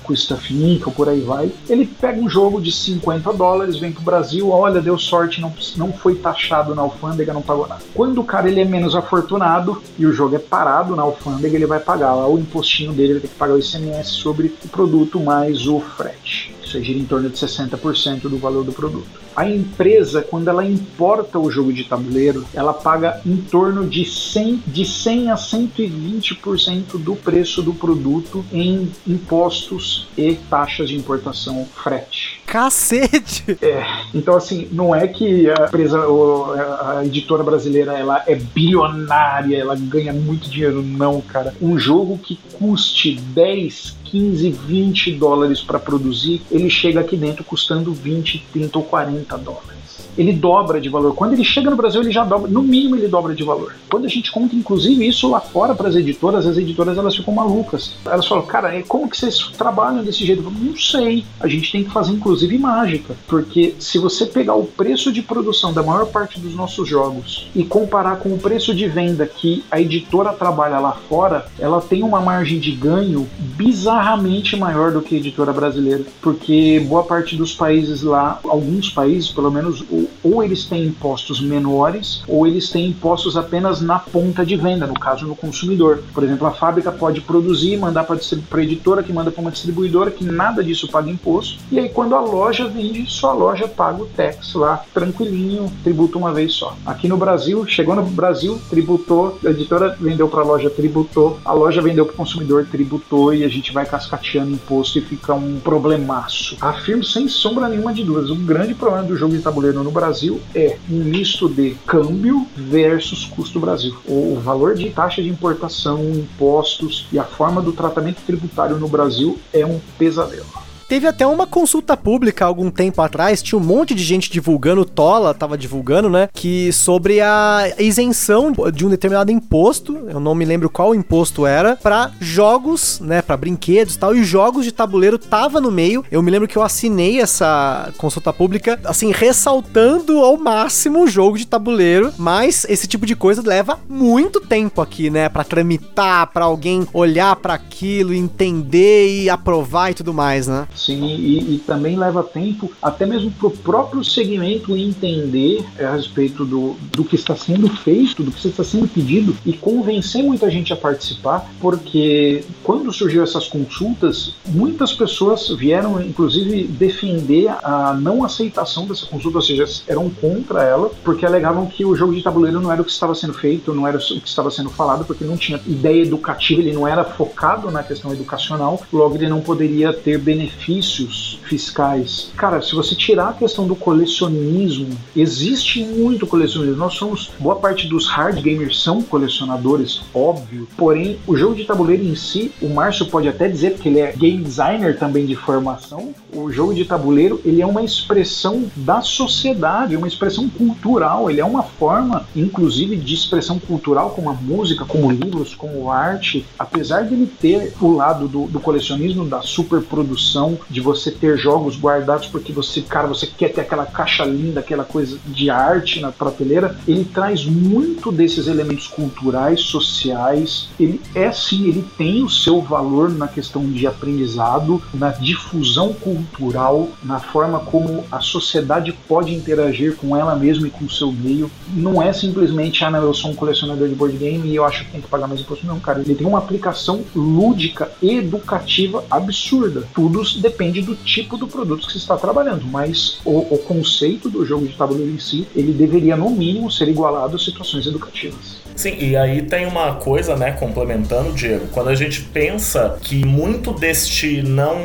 Inc., ou por aí vai, ele pega um jogo de 50 dólares, vem pro Brasil, olha, deu sorte, não, não foi taxado na alfândega, não pagou nada. Quando o cara ele é menos afortunado e o jogo é parado na alfândega, ele vai pagar lá o impostinho dele, ele tem que pagar o ICMS sobre o produto mais o frete. Isso gira em torno de 60% do valor do produto. A empresa, quando ela importa o jogo de tabuleiro, ela paga em torno de 100, de 100 a 120% do preço do produto em impostos e taxas de importação frete. Cacete! É, então assim, não é que a empresa, a editora brasileira, ela é bilionária, ela ganha muito dinheiro, não, cara. Um jogo que custe 10, 15, 20 dólares para produzir, ele chega aqui dentro custando 20, 30 ou 40 dólares ele dobra de valor. Quando ele chega no Brasil, ele já dobra, no mínimo ele dobra de valor. Quando a gente conta, inclusive, isso lá fora para as editoras, as editoras elas ficam malucas. Elas falam, cara, como que vocês trabalham desse jeito? Falo, não sei. A gente tem que fazer, inclusive, mágica. Porque se você pegar o preço de produção da maior parte dos nossos jogos e comparar com o preço de venda que a editora trabalha lá fora, ela tem uma margem de ganho bizarramente maior do que a editora brasileira. Porque boa parte dos países lá, alguns países, pelo menos, ou eles têm impostos menores ou eles têm impostos apenas na ponta de venda, no caso no consumidor. Por exemplo, a fábrica pode produzir, mandar para a editora, que manda para uma distribuidora, que nada disso paga imposto. E aí, quando a loja vende, só a loja paga o tax lá, tranquilinho, tributa uma vez só. Aqui no Brasil, chegou no Brasil, tributou, a editora vendeu para a loja, tributou, a loja vendeu para o consumidor, tributou e a gente vai cascateando imposto e fica um problemaço. Afirmo sem sombra nenhuma de dúvidas, um grande problema do jogo de tabuleiro no Brasil é um misto de câmbio versus custo Brasil. O valor de taxa de importação, impostos e a forma do tratamento tributário no Brasil é um pesadelo. Teve até uma consulta pública algum tempo atrás, tinha um monte de gente divulgando, Tola tava divulgando, né? Que sobre a isenção de um determinado imposto, eu não me lembro qual imposto era, para jogos, né? Para brinquedos e tal, e jogos de tabuleiro tava no meio. Eu me lembro que eu assinei essa consulta pública, assim, ressaltando ao máximo o jogo de tabuleiro, mas esse tipo de coisa leva muito tempo aqui, né? Para tramitar, para alguém olhar para aquilo, entender e aprovar e tudo mais, né? Sim, e, e, também leva tempo, até mesmo para o próprio segmento entender a respeito do, do que está sendo feito, do que está sendo pedido e convencer muita gente a participar, porque quando surgiu essas consultas, muitas pessoas vieram, inclusive, defender a não aceitação dessa consulta, ou seja, eram contra ela, porque alegavam que o jogo de tabuleiro não era o que estava sendo feito, não era o que estava sendo falado, porque não tinha ideia educativa, ele não era focado na questão educacional, logo ele não poderia ter benefícios benefícios fiscais. Cara, se você tirar a questão do colecionismo, existe muito colecionismo. Nós somos, boa parte dos hard gamers são colecionadores, óbvio. Porém, o jogo de tabuleiro em si, o Márcio pode até dizer, porque ele é game designer também de formação, o jogo de tabuleiro ele é uma expressão da sociedade, uma expressão cultural, ele é uma forma, inclusive, de expressão cultural, como a música, como livros, como arte. Apesar de ele ter o lado do, do colecionismo, da superprodução, de você ter jogos guardados porque você, cara, você quer ter aquela caixa linda, aquela coisa de arte na prateleira, ele traz muito desses elementos culturais, sociais. Ele é sim, ele tem o seu valor na questão de aprendizado, na difusão cultural, na forma como a sociedade pode interagir com ela mesma e com o seu meio. Não é simplesmente, ah, não, eu sou um colecionador de board game e eu acho que tem que pagar mais imposto. Não, cara, ele tem uma aplicação lúdica, educativa absurda. Tudo depende do tipo do produto que você está trabalhando, mas o, o conceito do jogo de tabuleiro em si, ele deveria no mínimo ser igualado a situações educativas. Sim, e aí tem uma coisa, né, complementando, Diego, quando a gente pensa que muito deste não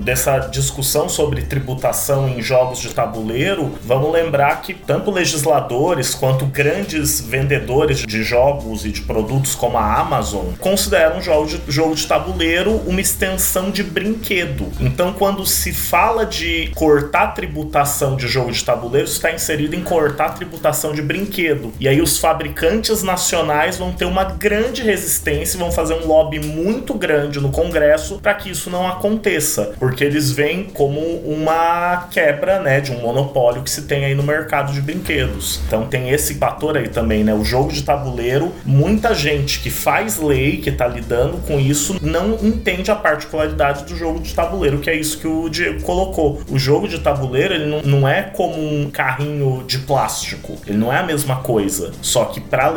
dessa discussão sobre tributação em jogos de tabuleiro, vamos lembrar que tanto legisladores quanto grandes vendedores de jogos e de produtos como a Amazon consideram jogo de, jogo de tabuleiro uma extensão de brinquedo. Então, quando se fala de cortar tributação de jogo de tabuleiro, está inserido em cortar tributação de brinquedo. E aí os fabricantes nacionais nacionais vão ter uma grande resistência, vão fazer um lobby muito grande no Congresso para que isso não aconteça, porque eles veem como uma quebra, né, de um monopólio que se tem aí no mercado de brinquedos. Então tem esse fator aí também, né, o jogo de tabuleiro, muita gente que faz lei, que tá lidando com isso, não entende a particularidade do jogo de tabuleiro, que é isso que o Diego colocou. O jogo de tabuleiro, ele não, não é como um carrinho de plástico, ele não é a mesma coisa, só que para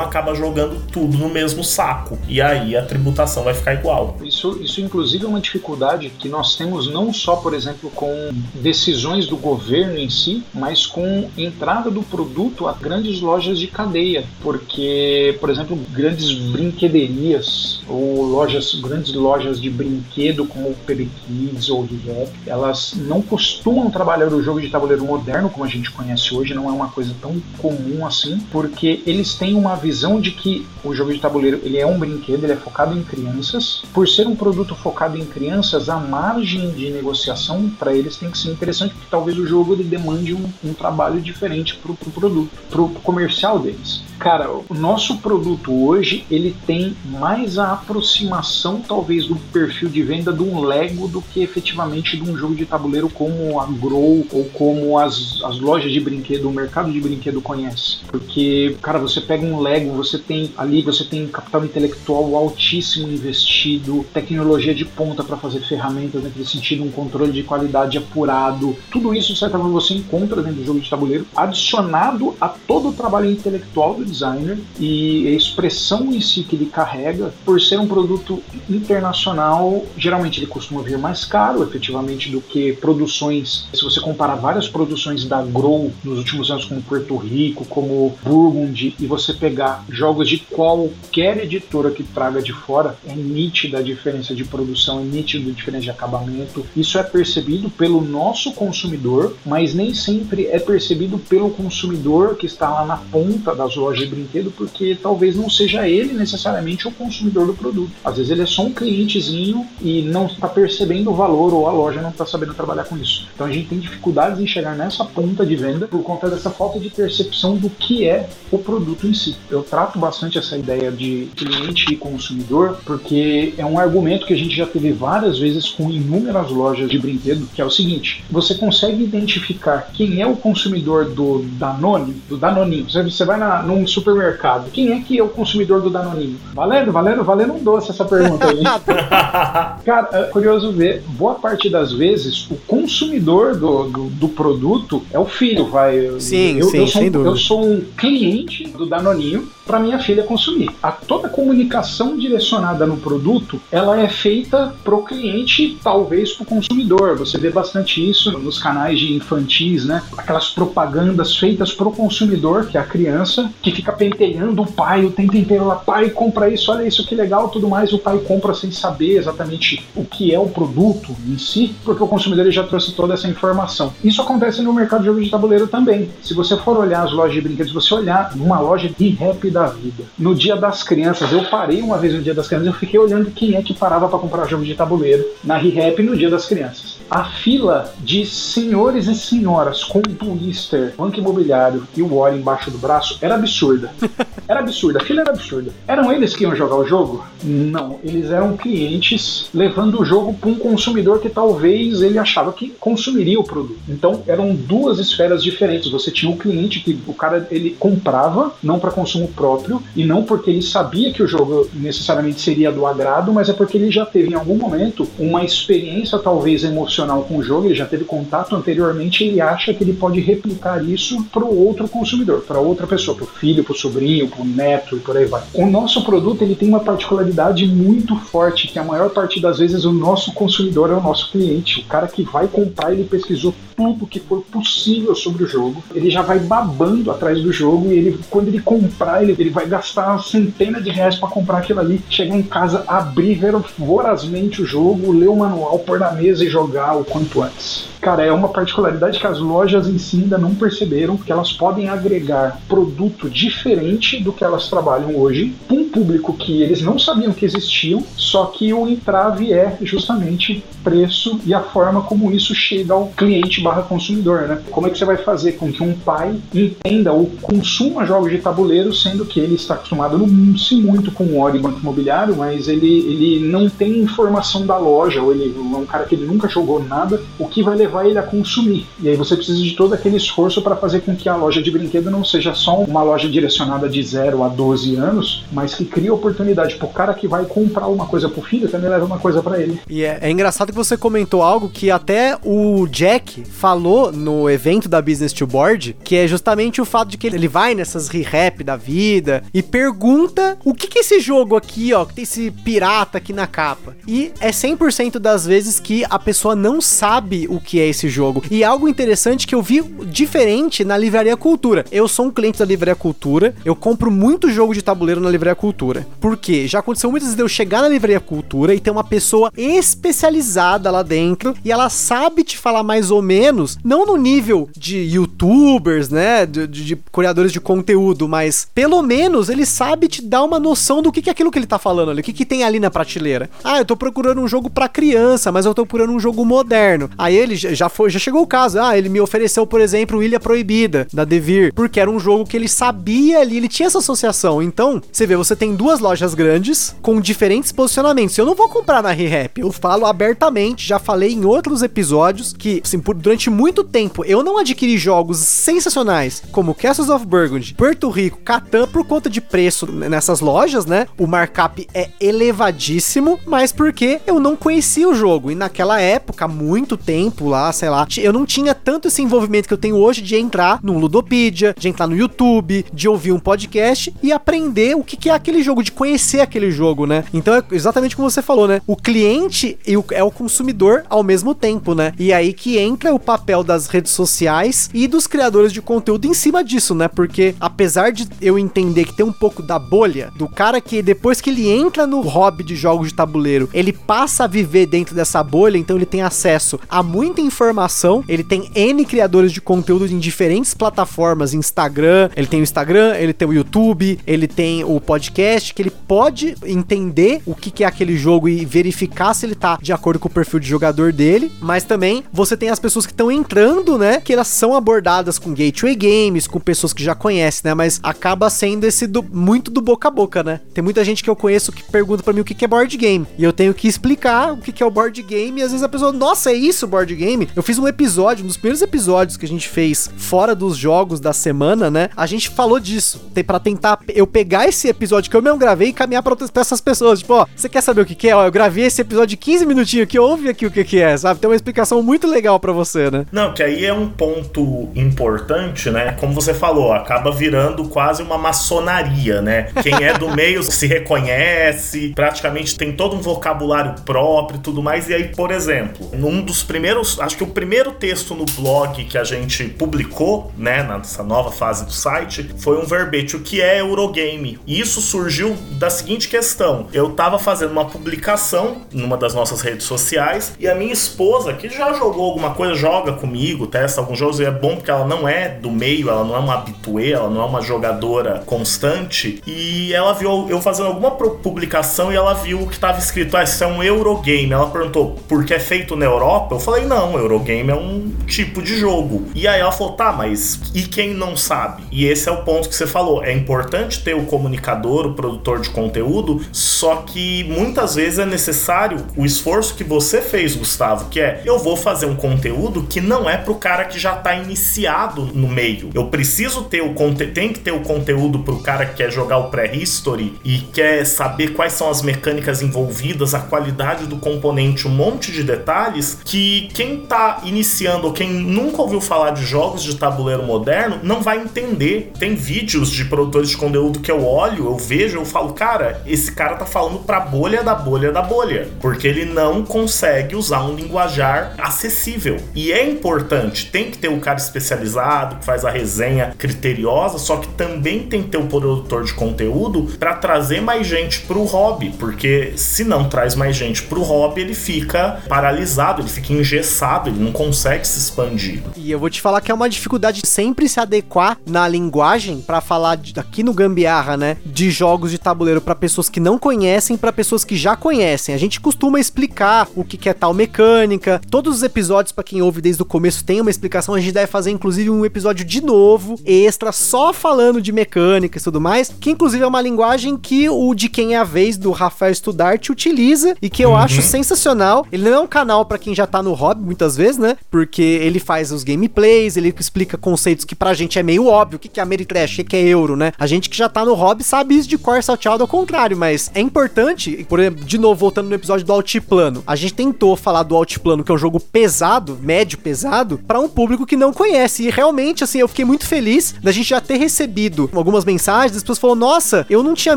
acaba jogando tudo no mesmo saco. E aí a tributação vai ficar igual. Isso isso, inclusive é uma dificuldade que nós temos não só, por exemplo, com decisões do governo em si, mas com entrada do produto a grandes lojas de cadeia, porque, por exemplo, grandes brinquederias ou lojas, grandes lojas de brinquedo como o PB Kids ou Rap, elas não costumam trabalhar o jogo de tabuleiro moderno como a gente conhece hoje, não é uma coisa tão comum assim, porque eles têm uma visão de que o jogo de tabuleiro ele é um brinquedo, ele é focado em crianças. Por ser um produto focado em crianças, a margem de negociação para eles tem que ser interessante, porque talvez o jogo ele demande um, um trabalho diferente para o pro produto, para o comercial deles. Cara, o nosso produto hoje ele tem mais a aproximação talvez do perfil de venda de um Lego do que efetivamente de um jogo de tabuleiro como a Grow ou como as, as lojas de brinquedo, o mercado de brinquedo conhece. Porque, cara, você pega um Lego, você tem ali, você tem capital intelectual altíssimo investido, tecnologia de ponta para fazer ferramentas naquele sentido, um controle de qualidade apurado. Tudo isso, de certa forma, você encontra dentro do jogo de tabuleiro, adicionado a todo o trabalho intelectual do designer e a expressão em si que ele carrega, por ser um produto internacional, geralmente ele costuma vir mais caro, efetivamente, do que produções. Se você comparar várias produções da Grow nos últimos anos, como Porto Rico, como Burgundy, e você pegar jogos de qualquer editora que traga de fora, é nítida a diferença de produção, é nítida a diferença de acabamento. Isso é percebido pelo nosso consumidor, mas nem sempre é percebido pelo consumidor que está lá na ponta das lojas de brinquedo, porque talvez não seja ele necessariamente o consumidor do produto. Às vezes ele é só um clientezinho e não está percebendo o valor ou a loja não está sabendo trabalhar com isso. Então a gente tem dificuldades em chegar nessa ponta de venda por conta dessa falta de percepção do que é o produto em si. Eu trato bastante essa ideia de cliente e consumidor porque é um argumento que a gente já teve várias vezes com inúmeras lojas de brinquedo, que é o seguinte: você consegue identificar quem é o consumidor do Danone, do Danoninho. Você vai na, num supermercado, quem é que é o consumidor do Danoninho? Valendo, valendo, valendo um doce essa pergunta aí. Cara, é curioso ver, boa parte das vezes o consumidor do, do, do produto é o filho, vai. Sim, eu, sim, eu sou, sem dúvida. Eu sou um cliente do Danoninho para minha filha consumir. A toda comunicação direcionada no produto, ela é feita pro cliente, talvez pro consumidor. Você vê bastante isso nos canais de infantis, né? Aquelas propagandas feitas pro consumidor, que é a criança, que fica pentelhando o pai o tempo inteiro lá, pai, compra isso, olha isso que legal, tudo mais. O pai compra sem saber exatamente o que é o produto em si, porque o consumidor já trouxe toda essa informação. Isso acontece no mercado de jogos de tabuleiro também. Se você for olhar as lojas de brinquedos, você olhar numa loja de rap da vida, no dia das crianças, eu parei uma vez no dia das crianças, eu fiquei olhando quem é que parava para comprar jogo de tabuleiro na ReHap no dia das crianças. A fila de senhores e senhoras com Twister, banco imobiliário e o War embaixo do braço era absurda. Era absurda, a fila era absurda. Eram eles que iam jogar o jogo? Não, eles eram clientes levando o jogo para um consumidor que talvez ele achava que consumiria o produto. Então eram duas esferas diferentes. Você tinha o cliente que o cara ele comprava não para consumo próprio e não porque ele sabia que o jogo necessariamente seria do agrado, mas é porque ele já teve em algum momento uma experiência talvez emocional com o jogo, ele já teve contato anteriormente ele acha que ele pode replicar isso para o outro consumidor, para outra pessoa, para o filho, para o sobrinho, para o neto e por aí vai. O nosso produto ele tem uma particularidade muito forte que a maior parte das vezes o nosso consumidor é o nosso cliente, o cara que vai comprar ele pesquisou tudo que for possível sobre o jogo, ele já vai babando atrás do jogo e ele quando ele comprar ele, ele vai gastar centenas de reais para comprar aquilo ali, chegar em casa, abrir vorazmente o jogo, ler o manual, pôr na mesa e jogar o quanto antes. Cara, é uma particularidade que as lojas em si ainda não perceberam, que elas podem agregar produto diferente do que elas trabalham hoje, para um público que eles não sabiam que existiam, só que o entrave é justamente preço e a forma como isso chega ao cliente barra consumidor, né? Como é que você vai fazer com que um pai entenda ou consuma jogos de tabuleiro, sendo que ele está acostumado não se muito com o Ori Banco Imobiliário, mas ele, ele não tem informação da loja, ou ele é um cara que ele nunca jogou jogou nada, o que vai levar ele a consumir. E aí você precisa de todo aquele esforço para fazer com que a loja de brinquedo não seja só uma loja direcionada de 0 a 12 anos, mas que crie oportunidade pro cara que vai comprar uma coisa pro filho, também leva uma coisa para ele. E é, é engraçado que você comentou algo que até o Jack falou no evento da Business to Board, que é justamente o fato de que ele vai nessas re-rap da vida e pergunta o que que é esse jogo aqui, ó, que tem esse pirata aqui na capa. E é 100% das vezes que a pessoa não sabe o que é esse jogo. E algo interessante que eu vi diferente na Livraria Cultura. Eu sou um cliente da Livraria Cultura, eu compro muito jogo de tabuleiro na Livraria Cultura. Por quê? Já aconteceu muitas vezes eu chegar na Livraria Cultura e ter uma pessoa especializada lá dentro e ela sabe te falar mais ou menos, não no nível de youtubers, né, de, de, de criadores de conteúdo, mas pelo menos ele sabe te dar uma noção do que, que é aquilo que ele tá falando ali, o que, que tem ali na prateleira. Ah, eu tô procurando um jogo para criança, mas eu tô procurando um jogo moderno. Aí ele já foi, já chegou o caso. Ah, ele me ofereceu, por exemplo, Ilha Proibida da Devir, porque era um jogo que ele sabia ali, ele tinha essa associação. Então, você vê, você tem duas lojas grandes com diferentes posicionamentos. Eu não vou comprar na ReHap, eu falo abertamente, já falei em outros episódios que, assim, por, durante muito tempo eu não adquiri jogos sensacionais como Castles of Burgundy, Porto Rico, Catan por conta de preço nessas lojas, né? O markup é elevadíssimo, mas porque eu não conhecia o jogo e naquela época, muito tempo lá, sei lá, eu não tinha tanto esse envolvimento que eu tenho hoje de entrar num Ludopedia, de entrar no YouTube, de ouvir um podcast e aprender o que, é aquele jogo, de conhecer aquele jogo, né? Então é exatamente como você falou, né? O cliente é o consumidor ao mesmo tempo, né? E aí que entra o papel das redes sociais e dos criadores de conteúdo em cima disso, né? Porque apesar de eu entender que tem um pouco da bolha, do cara que depois que ele entra no hobby de jogos de tabuleiro, ele passa a viver dentro dessa bolha, então ele tem acesso a muita informação, ele tem N criadores de conteúdo em diferentes plataformas, Instagram, ele tem o Instagram, ele tem o YouTube, ele tem o podcast, que ele pode entender o que, que é aquele jogo e verificar se ele tá de acordo com o perfil de jogador dele, mas também você tem as pessoas que estão entrando, né, que elas são abordadas com gateway games, com pessoas que já conhecem, né, mas acaba sendo esse do, muito do boca a boca, né? Tem muita gente que eu conheço que pergunta para mim o que, que é board game, e eu tenho que explicar o que, que é o board game, e às vezes a pessoa, nossa, é isso board game? Eu fiz um episódio, um dos primeiros episódios que a gente fez fora dos jogos da semana, né? A gente falou disso, para tentar eu pegar esse episódio que eu mesmo gravei e caminhar para outras pra essas pessoas, tipo, ó, você quer saber o que, que é? Ó, eu gravei esse episódio de 15 minutinhos que ouve aqui o que, que é, sabe? Tem uma explicação muito legal para você, né? Não, que aí é um ponto importante, né? Como você falou, acaba virando quase uma maçonaria, né? Quem é do meio se reconhece, praticamente tem todo um vocabulário próprio e tudo mais. E aí, por exemplo, num dos primeiros, acho que o primeiro texto no blog que a gente publicou, né, nessa nova fase do site, foi um verbete, o que é Eurogame. E isso surgiu da seguinte questão: eu tava fazendo uma publicação numa das nossas redes sociais e a minha esposa, que já jogou alguma coisa, joga comigo, testa alguns jogos, e é bom porque ela não é do meio, ela não é uma habituê, ela não é uma jogadora constante, e ela viu eu fazendo alguma publicação e ela viu que tava escrito, ah, isso é um Eurogame. Ela perguntou, porque é feito na Europa? Eu falei, não, Eurogame é um tipo de jogo. E aí ela falou, tá, mas e quem não sabe? E esse é o ponto que você falou, é importante ter o comunicador, o produtor de conteúdo, só que muitas vezes é necessário o esforço que você fez, Gustavo, que é, eu vou fazer um conteúdo que não é pro cara que já tá iniciado no meio. Eu preciso ter o conteúdo, tem que ter o conteúdo pro cara que quer jogar o pré-history e quer saber quais são as mecânicas envolvidas, a qualidade do componente, um monte de detalhes que quem tá iniciando ou quem nunca ouviu falar de jogos de tabuleiro moderno não vai entender. Tem vídeos de produtores de conteúdo que eu olho, eu vejo, eu falo, cara, esse cara tá falando pra bolha da bolha da bolha, porque ele não consegue usar um linguajar acessível. E é importante, tem que ter o cara especializado que faz a resenha criteriosa, só que também tem que ter o produtor de conteúdo para trazer mais gente pro hobby, porque se não traz mais gente pro hobby, ele fica paralisado, ele fica engessado, ele não consegue se expandir. E eu vou te falar que é uma dificuldade sempre se adequar na linguagem para falar de, aqui no Gambiarra, né, de jogos de tabuleiro para pessoas que não conhecem conhecem para pessoas que já conhecem. A gente costuma explicar o que, que é tal mecânica. Todos os episódios, para quem ouve desde o começo, tem uma explicação. A gente deve fazer, inclusive, um episódio de novo, extra, só falando de mecânica e tudo mais. Que, inclusive, é uma linguagem que o de quem é a vez do Rafael Studart utiliza e que eu uhum. acho sensacional. Ele não é um canal para quem já tá no hobby, muitas vezes, né? Porque ele faz os gameplays, ele explica conceitos que pra gente é meio óbvio. O que, que é Ameritrash, o que, é euro, né? A gente que já tá no hobby sabe isso de cor salteado ao contrário, mas é importante, por exemplo, de novo, voltando no episódio do Altiplano, a gente tentou falar do Altiplano, que é um jogo pesado, médio pesado, para um público que não conhece. E realmente, assim, eu fiquei muito feliz da gente já ter recebido algumas mensagens, as pessoas falaram, nossa, eu não tinha a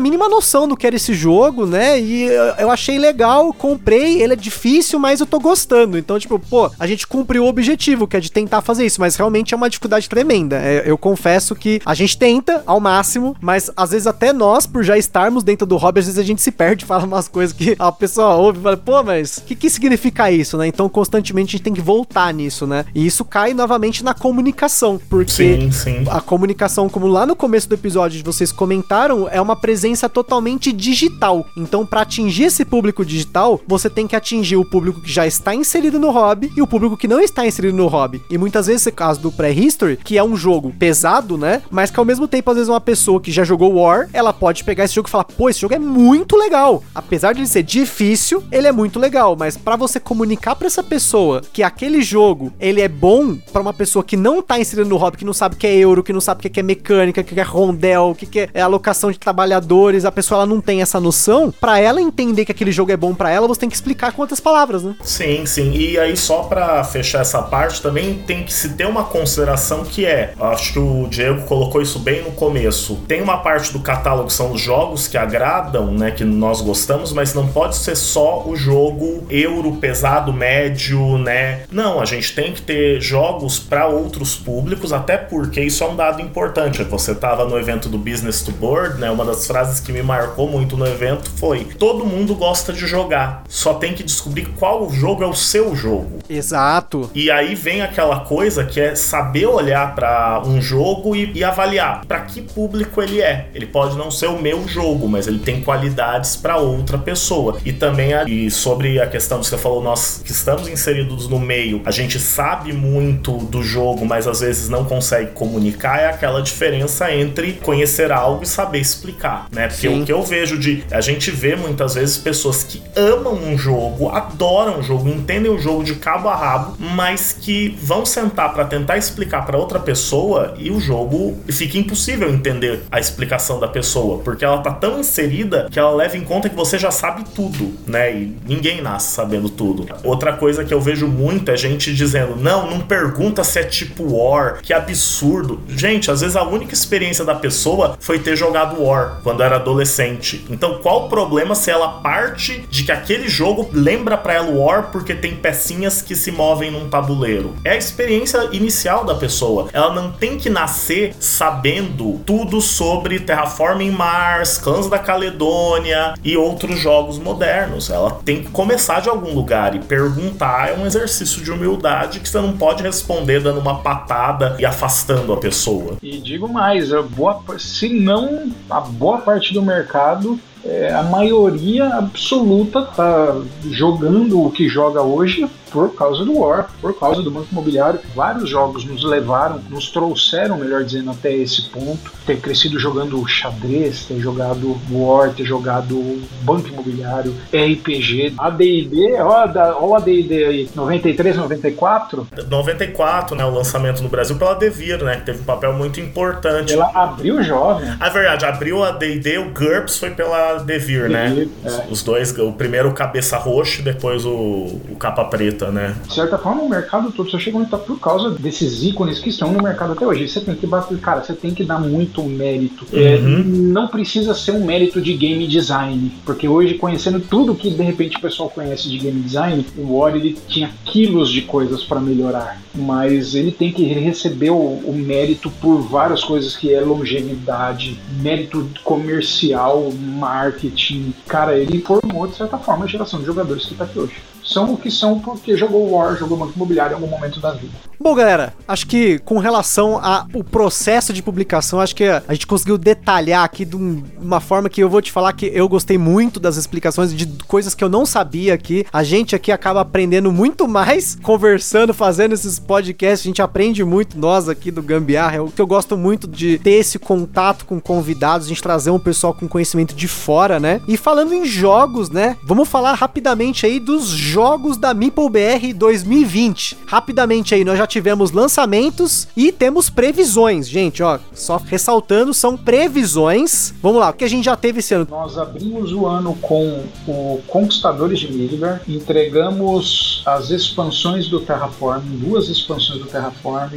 mínima noção do que era esse jogo, né? E eu achei legal, comprei, ele é difícil, mas eu tô gostando. Então, tipo, pô, a gente cumpriu o objetivo, que é de tentar fazer isso, mas realmente é uma dificuldade tremenda. É, eu confesso que a gente tenta ao máximo, mas às vezes até nós, por já estarmos dentro do hobby, às vezes a gente se perde, fala umas coisas que a pessoa ouve e fala, pô, mas o que, que significa isso, né? Então, constantemente a gente tem que voltar nisso, né? E isso cai novamente na comunicação, porque sim, sim. a comunicação, como lá no começo do episódio vocês comentaram, é uma presença totalmente digital. Então, para atingir esse público digital, você tem que atingir o público que já está inserido no hobby e o público que não está inserido no hobby. E muitas vezes, esse caso do pré-history, que é um jogo pesado, né? Mas que ao mesmo tempo, às vezes, uma pessoa que já jogou War, ela pode pegar esse jogo e falar: pô, esse jogo é muito legal. Apesar de ele ser difícil, ele é muito legal. Mas para você comunicar para essa pessoa que aquele jogo ele é bom para uma pessoa que não tá inserida no hobby, que não sabe o que é euro, que não sabe o que é mecânica, o que é rondel, o que é alocação de trabalhadores, a pessoa ela não tem essa noção. Para ela entender que aquele jogo é bom para ela, você tem que explicar com outras palavras, né? Sim, sim. E aí só para fechar essa parte também tem que se ter uma consideração que é, acho que o Diego colocou isso bem no começo. Tem uma parte do catálogo que são os jogos que agradam, né, que nós gostamos, mas não pode ser só o jogo euro pesado médio, né? Não, a gente tem que ter jogos para outros públicos, até porque isso é um dado importante. Você estava no evento do Business to Board, né? Uma das frases que me marcou muito no evento foi: todo mundo gosta de jogar, só tem que descobrir qual jogo é o seu jogo. Exato. E aí vem aquela coisa que é saber olhar para um jogo e, e avaliar para que público ele é. Ele pode não ser o meu jogo, mas ele tem qualidades para outra pessoa. E também e sobre a questão que você falou, nós que estamos inseridos no meio, a gente sabe muito do jogo, mas às vezes não consegue comunicar, é aquela diferença entre conhecer algo e saber explicar, né? Porque Sim. o que eu vejo de. A gente vê muitas vezes pessoas que amam um jogo, adoram o jogo, entendem o jogo de cabo a rabo, mas que vão sentar para tentar explicar para outra pessoa e o jogo fica impossível entender a explicação da pessoa, porque ela tá tão inserida que ela leva em conta que você já sabe tudo, né? E ninguém nasce sabendo tudo. Outra coisa que eu vejo muito é gente dizendo: não, não pergunta se é tipo War, que absurdo. Gente, às vezes a única experiência da pessoa foi ter jogado War quando era adolescente. Então, qual o problema se ela parte de que aquele jogo lembra para ela War porque tem pecinhas que se movem num tabuleiro? É a experiência inicial da pessoa. Ela não tem que nascer sabendo tudo sobre Terraforming Mars, Clãs da Caledônia e outros jogos modernos. Ela tem que começar de algum lugar e perguntar é um exercício de humildade que você não pode responder dando uma patada e afastando a pessoa. E digo mais, a boa, se não a boa parte do mercado é, a maioria absoluta tá jogando o que joga hoje por causa do War, por causa do Banco Imobiliário. Vários jogos nos levaram, nos trouxeram, melhor dizendo, até esse ponto. Ter crescido jogando xadrez, ter jogado War, ter jogado Banco Imobiliário, RPG, AD&D, ó, o AD&D aí, 93, 94? 94, né, o lançamento no Brasil pela Devir, né, que teve um papel muito importante. Ela abriu jovem. A verdade, abriu a AD&D, o GURPS foi pela Devir, né? É. Os dois, o primeiro cabeça roxa, depois o, o capa preta né? De certa forma, o mercado todo só chegou onde tá por causa desses ícones que estão no mercado até hoje. Você tem que bater, cara, você tem que dar muito mérito. É, uhum. É, não precisa ser um mérito de game design, porque hoje, conhecendo tudo que de repente o pessoal conhece de game design, o War ele tinha quilos de coisas para melhorar, mas ele tem que receber o, o mérito por várias coisas que é longevidade, mérito comercial, marketing. Cara, ele formou de certa forma a geração de jogadores que tá aqui hoje são o que são porque jogou War, jogou Banco Imobiliário em algum momento da vida. Bom, galera, acho que com relação ao processo de publicação, acho que a gente conseguiu detalhar aqui de uma forma que eu vou te falar que eu gostei muito das explicações de coisas que eu não sabia aqui. A gente aqui acaba aprendendo muito mais conversando, fazendo esses podcasts. A gente aprende muito, nós aqui do Gambiarra. É o que eu gosto muito de ter esse contato com convidados, a gente trazer um pessoal com conhecimento de fora, né? E falando em jogos, né? Vamos falar rapidamente aí dos jogos da Meeple BR 2020. Rapidamente aí, nós já tivemos lançamentos e temos previsões, gente, ó, só ressaltando, são previsões. Vamos lá, o que a gente já teve esse ano? Nós abrimos o ano com o Conquistadores de Midgar, entregamos as expansões do Terraform, duas expansões do Terraform,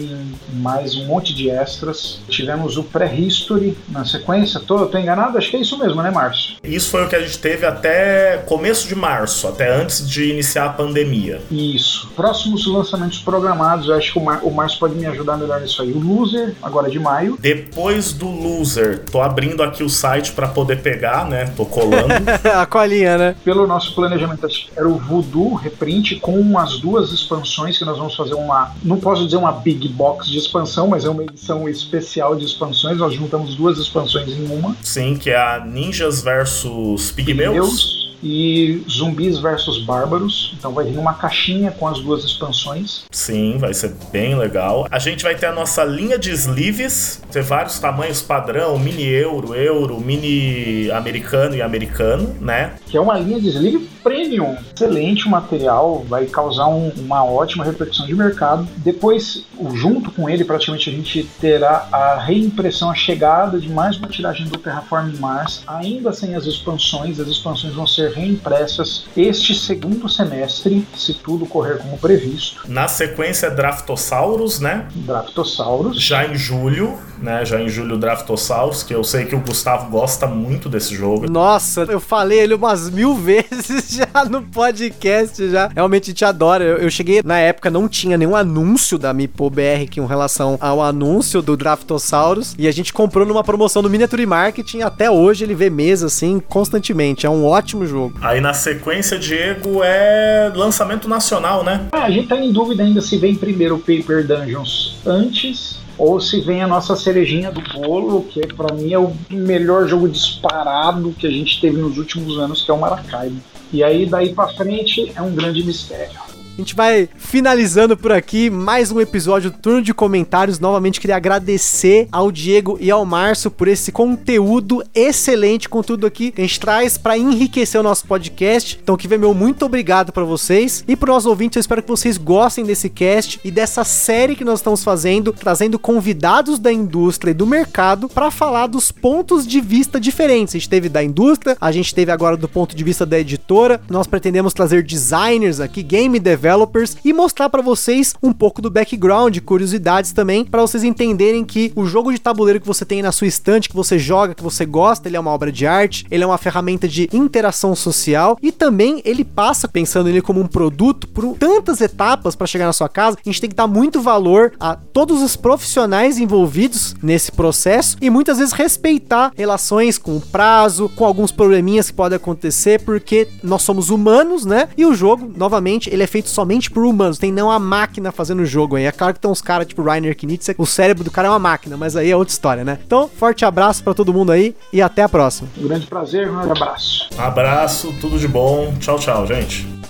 mais um monte de extras. Tivemos o Prehistory na sequência, tô, tô enganado? Acho que é isso mesmo, né, Márcio? Isso foi o que a gente teve até começo de março, até antes de iniciar a pandemia. Isso. Próximos lançamentos programados, eu acho que o, Mar o Márcio pode me ajudar melhor nisso aí. O Loser, agora de maio. Depois do Loser, tô abrindo aqui o site para poder pegar, né? Tô colando. a colinha, né? Pelo nosso planejamento, era o Voodoo Reprint com as duas expansões que nós vamos fazer uma. Não posso dizer uma big box de expansão, mas é uma edição especial de expansões. Nós juntamos duas expansões em uma. Sim, que é a Ninjas versus Pigmeus. Pigmeus e Zumbis versus Bárbaros. Então vai vir uma caixinha com as duas expansões. Sim, vai ser bem legal. A gente vai ter a nossa linha de sleeves, ter vários tamanhos padrão, mini euro, euro, mini americano e americano, né? Que é uma linha de sleeve premium. Excelente material, vai causar um, uma ótima repercussão de mercado. Depois, junto com ele, praticamente a gente terá a reimpressão, a chegada de mais uma tiragem do Terraform Mars, ainda sem as expansões. As expansões vão ser reimpressas este segundo semestre, se tudo correr como previsto. Na sequência, Draftosaurus, né? Draftosaurus. Já em julho, né? Já em julho, Draftosaurus, que eu sei que o Gustavo gosta muito desse jogo. Nossa, eu falei ele umas mil vezes já no podcast, já. Realmente te adora. Eu, eu cheguei, na época, não tinha nenhum anúncio da Mipo BR com relação ao anúncio do Draftosaurus. E a gente comprou numa promoção do Miniature Marketing. Até hoje ele vê mesa, assim, constantemente. É um ótimo jogo. Aí na sequência, Diego, é lançamento nacional, né? Ah, a gente tá em dúvida ainda se vem primeiro o Paper Dungeons antes ou se vem a nossa cerejinha do bolo, que para mim é o melhor jogo disparado que a gente teve nos últimos anos, que é o Maracaibo. E aí daí para frente é um grande mistério. A gente vai finalizando por aqui mais um episódio do Turno de Comentários. Novamente queria agradecer ao Diego e ao Márcio por esse conteúdo excelente, conteúdo aqui que a gente traz para enriquecer o nosso podcast. Então, que meu muito obrigado para vocês e para os ouvintes. Eu espero que vocês gostem desse cast e dessa série que nós estamos fazendo, trazendo convidados da indústria e do mercado para falar dos pontos de vista diferentes. A gente teve da indústria, a gente teve agora do ponto de vista da editora. Nós pretendemos trazer designers aqui, game developers developers e mostrar para vocês um pouco do background, curiosidades também, para vocês entenderem que o jogo de tabuleiro que você tem na sua estante, que você joga, que você gosta, ele é uma obra de arte, ele é uma ferramenta de interação social e também ele passa, pensando nele como um produto, por tantas etapas para chegar na sua casa. A gente tem que dar muito valor a todos os profissionais envolvidos nesse processo e muitas vezes respeitar relações com o prazo, com alguns probleminhas que podem acontecer, porque nós somos humanos, né? E o jogo, novamente, ele é feito somente por humanos, tem não a máquina fazendo o jogo aí. É claro que tem uns caras tipo Rainer Knizia, o cérebro do cara é uma máquina, mas aí é outra história, né? Então, forte abraço para todo mundo aí e até a próxima. Um grande prazer, um grande abraço. Abraço, tudo de bom. Tchau, tchau, gente.